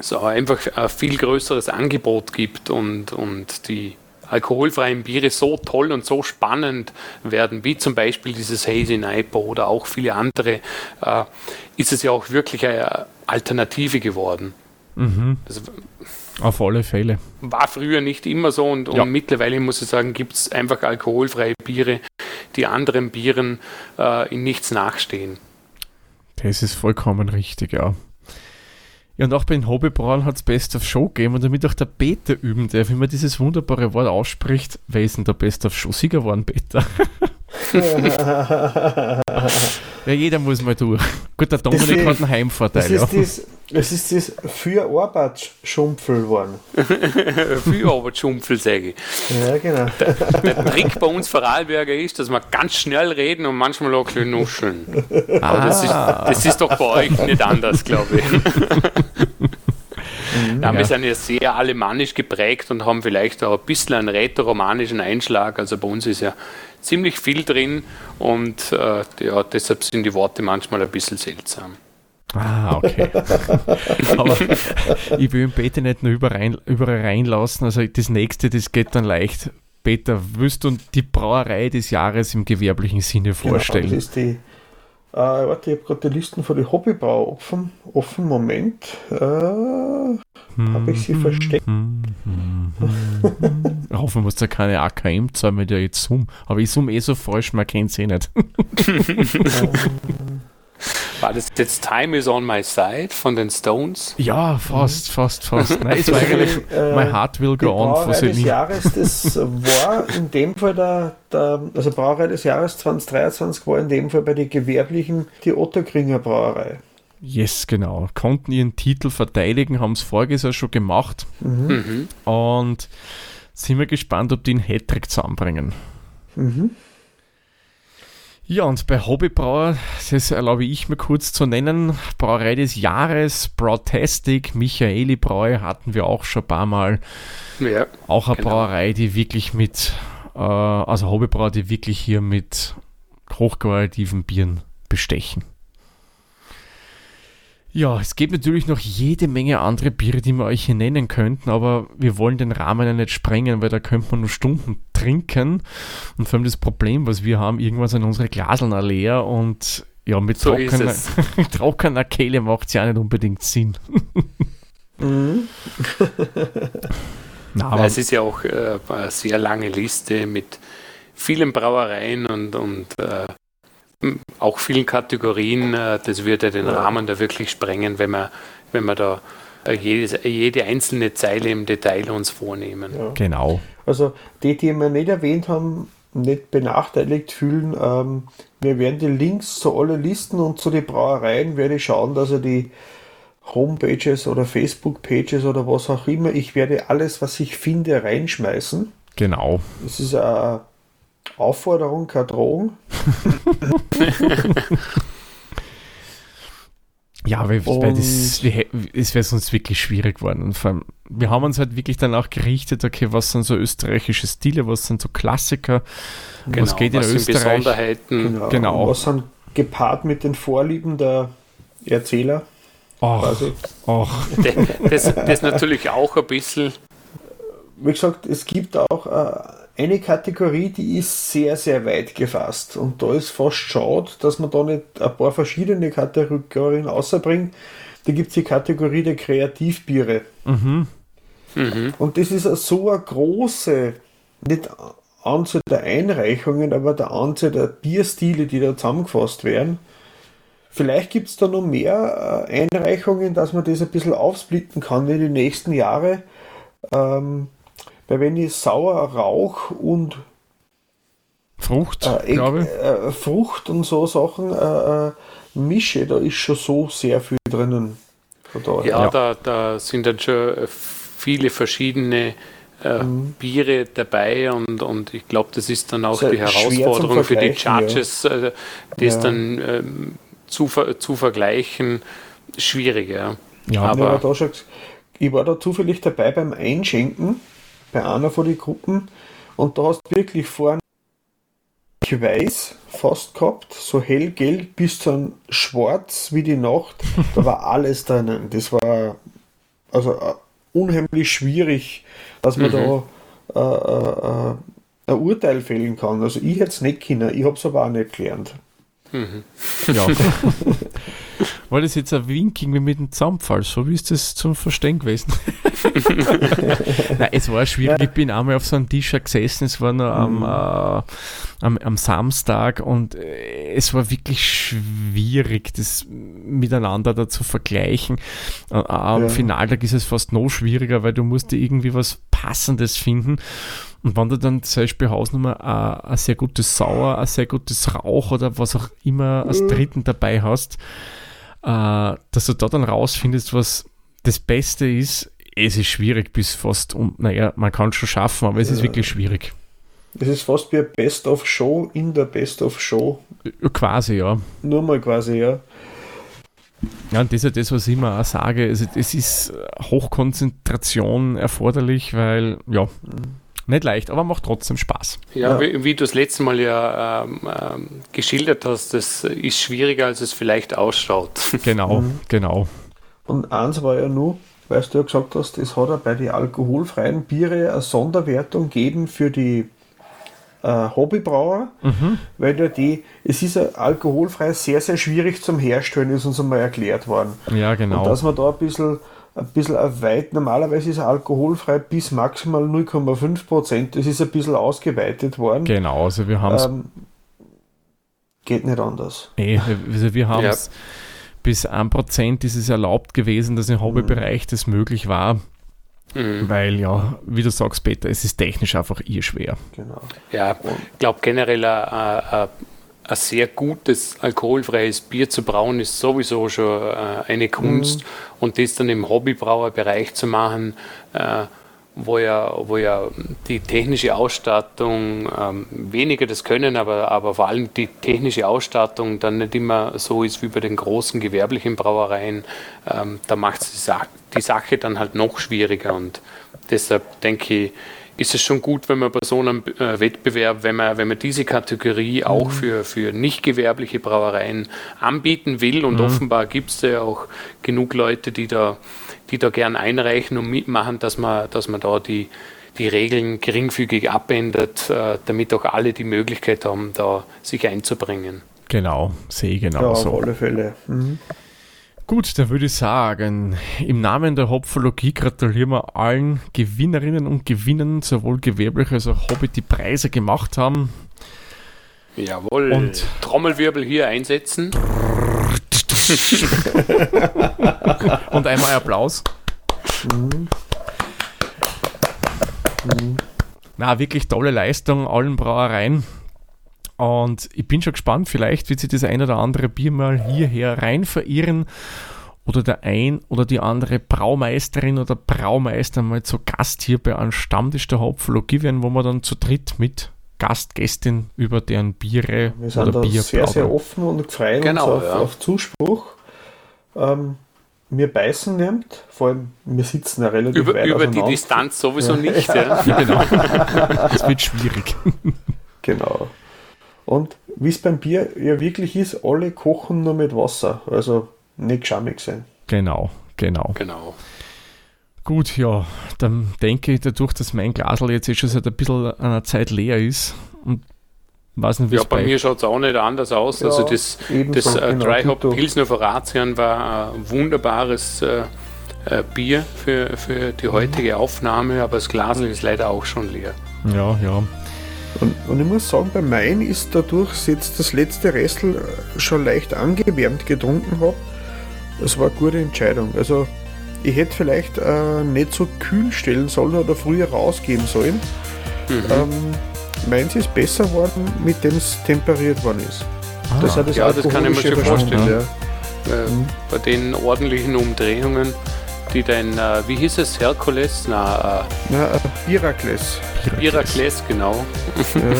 so einfach ein viel größeres Angebot gibt und, und die alkoholfreien Biere so toll und so spannend werden, wie zum Beispiel dieses Hazy Niper oder auch viele andere, äh, ist es ja auch wirklich eine Alternative geworden. Also, Auf alle Fälle. war früher nicht immer so und, und Ja. mittlerweile muss ich sagen, gibt es einfach alkoholfreie Biere, die anderen Bieren äh, in nichts nachstehen. Das ist vollkommen richtig, ja. Ja, und auch bei den Hobbybrauern hat es Best of Show gegeben und damit auch der Peter üben darf, wie man dieses wunderbare Wort ausspricht. Wer ist denn der Best of Show Sieger geworden, Peter? ja, jeder muss mal durch. Gut, der Dominik ist- hat einen Heimvorteil, ja. ist das, das ist das für Arbeit-Schumpfel worden. Für aber Schumpfel, sage ich. Ja, genau. Der Trick bei uns Vorarlberger ist, dass wir ganz schnell reden und manchmal auch ein bisschen nuscheln. Aber das, ist, Ah, das ist doch bei euch nicht anders, glaube ich. Wir sind ja sehr alemannisch geprägt und haben vielleicht auch ein bisschen einen rätoromanischen Einschlag. Also bei uns ist ja ziemlich viel drin und äh, ja, deshalb sind die Worte manchmal ein bisschen seltsam. ah, okay. Aber ich will den Peter nicht nur überall, überall reinlassen. Also das nächste, das geht dann leicht. Peter, willst du die Brauerei des Jahres im gewerblichen Sinne vorstellen? Genau, das ist die, äh, warte, ich habe gerade die Listen von den Hobbybrau offen. Offen, Moment. Äh, habe ich sie versteckt? Ich hoffe, man muss da keine AKM zahlen, wenn der jetzt zoom. Aber ich zoom eh so falsch, man kennt sie eh nicht. War das jetzt Time is on my side von den Stones? Ja, fast, fast, fast. Nein, es war eigentlich Äh, My Heart Will Die Go On von Brauerei des. Jahres, das war in dem Fall der, der, also Brauerei des Jahres 2023 war in dem Fall bei den Gewerblichen die Otterkringer Brauerei. Yes, genau. Konnten ihren Titel verteidigen, haben es voriges Jahr schon gemacht. Mhm. Und sind wir gespannt, ob die einen Hattrick zusammenbringen. Mhm. Ja, und bei Hobbybrauer, das erlaube ich mir kurz zu nennen, Brauerei des Jahres, Brautastic, Michaeli Brau hatten wir auch schon ein paar Mal. Ja. Auch eine Genau. Brauerei, die wirklich mit, äh, also Hobbybrauer, die wirklich hier mit hochqualitativen Bieren bestechen. Ja, es gibt natürlich noch jede Menge andere Biere, die wir euch hier nennen könnten, aber wir wollen den Rahmen ja nicht sprengen, weil da könnte man nur Stunden trinken. Und vor allem das Problem, was wir haben, irgendwann sind unsere Glaseln leer und ja, mit So trockener, trockener Kehle macht es ja nicht unbedingt Sinn. Mhm. Na, es ist ja auch äh, eine sehr lange Liste mit vielen Brauereien und, und äh, auch vielen Kategorien. Äh, das würde den. Rahmen da wirklich sprengen, wenn wir, wenn wir da äh, jedes, jede einzelne Zeile im Detail uns vornehmen. Ja. genau. Also die, die wir nicht erwähnt haben, nicht benachteiligt fühlen, ähm, wir werden die Links zu allen Listen und zu den Brauereien werde ich schauen, dass er die Homepages oder Facebook-Pages oder was auch immer, ich werde alles, was ich finde, reinschmeißen. Genau. Es ist eine Aufforderung, keine Drohung. Ja, weil, weil das, es wäre sonst wirklich schwierig geworden. Und vor allem, wir haben uns halt wirklich danach gerichtet, okay, was sind so österreichische Stile, was sind so Klassiker, was geht in Genau, sind Österreich. Besonderheiten? Genau. Genau. Und Was sind gepaart mit den Vorlieben der Erzähler Ach, ach, Das, das natürlich auch ein bisschen, Wie gesagt, es gibt auch äh, eine Kategorie, die ist sehr, sehr weit gefasst. Und da ist fast schade, dass man da nicht ein paar verschiedene Kategorien außerbringt. Da gibt es die Kategorie der Kreativbiere. mhm, mhm, Und das ist so eine große, nicht Anzahl der Einreichungen, aber der Anzahl der Bierstile, die da zusammengefasst werden. Vielleicht gibt es da noch mehr äh, Einreichungen, dass man das ein bisschen aufsplitten kann in die nächsten Jahre. Ähm, weil wenn ich Sauer, Rauch und Frucht, äh, glaube äh, Frucht und so Sachen äh, äh, mische, da ist schon so sehr viel drinnen. Von daher. ja, Ja. Da, da sind dann schon viele verschiedene äh, Mhm. Biere dabei und, und ich glaube, das ist dann auch Ist die Herausforderung für die Vergleichen, ja. Judges, äh, das Ja. dann ähm, zu, zu vergleichen, schwierig. Ja. Ja, aber- Ja, aber da schon, ich war da zufällig dabei beim Einschenken bei einer von den Gruppen und da hast du wirklich vorne weiß fast gehabt, so hellgelb bis dann schwarz wie die Nacht. Da war alles drinnen. Das war also äh, unheimlich schwierig, dass man Mhm. da äh, äh, äh, ein Urteil fällen kann. Also ich hätte es nicht können, ich habe es aber auch nicht gelernt. Mhm. ja. War das jetzt ein Winking wie mit dem Zaunpfahl? So wie ist das zum Verstehen gewesen? Nein, es war schwierig. Ich bin einmal auf so einem Tisch gesessen, es war noch am, äh, am, am Samstag und äh, es war wirklich schwierig, das miteinander da zu vergleichen. Äh, am Ja. Finaltag ist es fast noch schwieriger, weil du musst dir irgendwie was Passendes finden. Und wenn du dann zum Beispiel Hausnummer äh, ein sehr gutes Sauer, ein sehr gutes Rauch oder was auch immer als dritten dabei hast, äh, dass du da dann rausfindest, was das Beste ist, es ist schwierig bis fast, um, naja, man kann es schon schaffen, aber es ist Ja. wirklich schwierig. Es ist fast wie ein Best-of-Show in der Best-of-Show. Ja, Quasi, ja. Nur mal quasi, ja. Ja, und das ist ja das, was ich immer auch sage. Also, es ist äh, Hochkonzentration erforderlich, weil, ja, nicht leicht, aber macht trotzdem Spaß. Ja, Ja. Wie, wie du das letzte Mal ja ähm, ähm, geschildert hast, das ist schwieriger, als es vielleicht ausschaut. Genau, Mhm. genau. Und eins war ja nur, weil du ja gesagt hast, es hat ja bei den alkoholfreien Biere eine Sonderwertung gegeben für die äh, Hobbybrauer, mhm. weil ja die, es ist ja alkoholfrei sehr, sehr schwierig zum Herstellen, ist uns einmal erklärt worden. Ja, genau. Und dass man da ein bisschen ein bisschen weit, normalerweise ist er alkoholfrei bis maximal 0,5 Prozent. Das ist ein bisschen ausgeweitet worden. Genau, also wir haben es. Ähm, geht nicht anders. Nee, also wir haben es ja. bis 1 Prozent ist es erlaubt gewesen, dass im Hobbybereich das möglich war. Mhm. Weil ja, wie du sagst, Peter, es ist technisch einfach ihr schwer. Genau. Ja, ich glaube generell ein, ein sehr gutes alkoholfreies Bier zu brauen ist sowieso schon äh, eine Kunst mhm. und das dann im Hobbybrauerbereich zu machen, äh, wo ja, wo ja die technische Ausstattung ähm, weniger das können, aber, aber vor allem die technische Ausstattung dann nicht immer so ist wie bei den großen gewerblichen Brauereien, ähm, da macht es die, Sa die Sache dann halt noch schwieriger und deshalb denke ich, ist es schon gut, wenn man bei so einem äh, Wettbewerb, wenn man, wenn man diese Kategorie auch mhm. für, für nicht gewerbliche Brauereien anbieten will und mhm. offenbar gibt es ja auch genug Leute, die da, die da gern einreichen und mitmachen, dass man, dass man da die, die Regeln geringfügig abändert, äh, damit auch alle die Möglichkeit haben, da sich einzubringen. Genau, sehe ich genau ja, so. Auf alle Fälle. Mhm. Gut, dann würde ich sagen, im Namen der Hopfologie gratulieren wir allen Gewinnerinnen und Gewinnern, sowohl gewerblich als auch Hobby, die Preise gemacht haben. Jawohl. Und Trommelwirbel hier einsetzen. und einmal Applaus. Mhm. Mhm. Na, wirklich tolle Leistung allen Brauereien. Und ich bin schon gespannt, vielleicht wird sich das ein oder andere Bier mal hierher rein verirren oder der ein oder die andere Braumeisterin oder Braumeister mal zu Gast hier bei einem Stammtisch der Hopfologie werden, wo wir dann zu dritt mit Gastgästin über deren Biere wir sind oder Bier sehr, sehr offen und freuen genau, uns auf, ja. auf Zuspruch. Ähm, wir beißen nimmt, vor allem wir sitzen ja relativ über, weit Über die Distanz sowieso ja. nicht. Ja. ja genau. Das wird schwierig. Genau. Und wie es beim Bier ja wirklich ist, alle kochen nur mit Wasser. Also nicht schammig sein. Genau, genau. Genau. Gut, ja, dann denke ich, dadurch, dass mein Glasl jetzt eh schon seit ein bisschen einer Zeit leer ist und weiß nicht, wie Ja, bei, bei mir schaut es auch nicht anders aus. Ja, also das, das äh, genau, Dry Hop Pilsner Verratien war ein wunderbares äh, äh, Bier für, für die heutige Aufnahme, aber das Glasl ist leider auch schon leer. Ja, ja. Und, und, ich muss sagen, bei meinen ist dadurch jetzt das letzte Restel schon leicht angewärmt getrunken habe. Das war eine gute Entscheidung. Also ich hätte vielleicht äh, nicht so kühl stellen sollen oder früher rausgeben sollen. Mhm. Ähm, meins ist besser worden, mit dem es temperiert worden ist. Ah, das hat das ja, das kann ich mir schon vorstellen. Ja. Äh, mhm. Bei den ordentlichen Umdrehungen die dein, äh, wie hieß es, Herkules? Na, äh, Na äh, Birakles. Birakles, genau. Ja.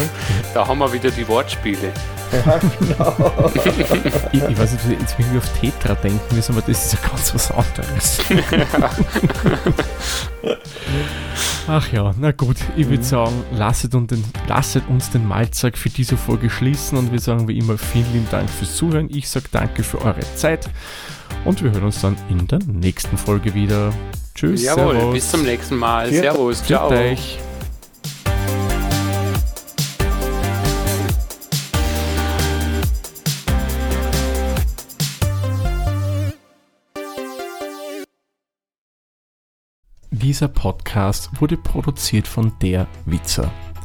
da haben wir wieder die Wortspiele. Ja, genau. ich, ich, weiß nicht, jetzt wenn wir auf Tetra denken müssen, aber das ist ja ganz was anderes. Ach ja, na gut, ich würde mhm. sagen, lasset uns, den, lasset uns den Malzeug für diese Folge schließen und wir sagen wie immer vielen lieben Dank fürs Zuhören. Ich sage danke für eure Zeit und wir hören uns dann in der nächsten Folge wieder. Tschüss. Jawohl, servus. bis zum nächsten Mal. Viert servus, ciao. Euch. Dieser Podcast wurde produziert von der Witzer.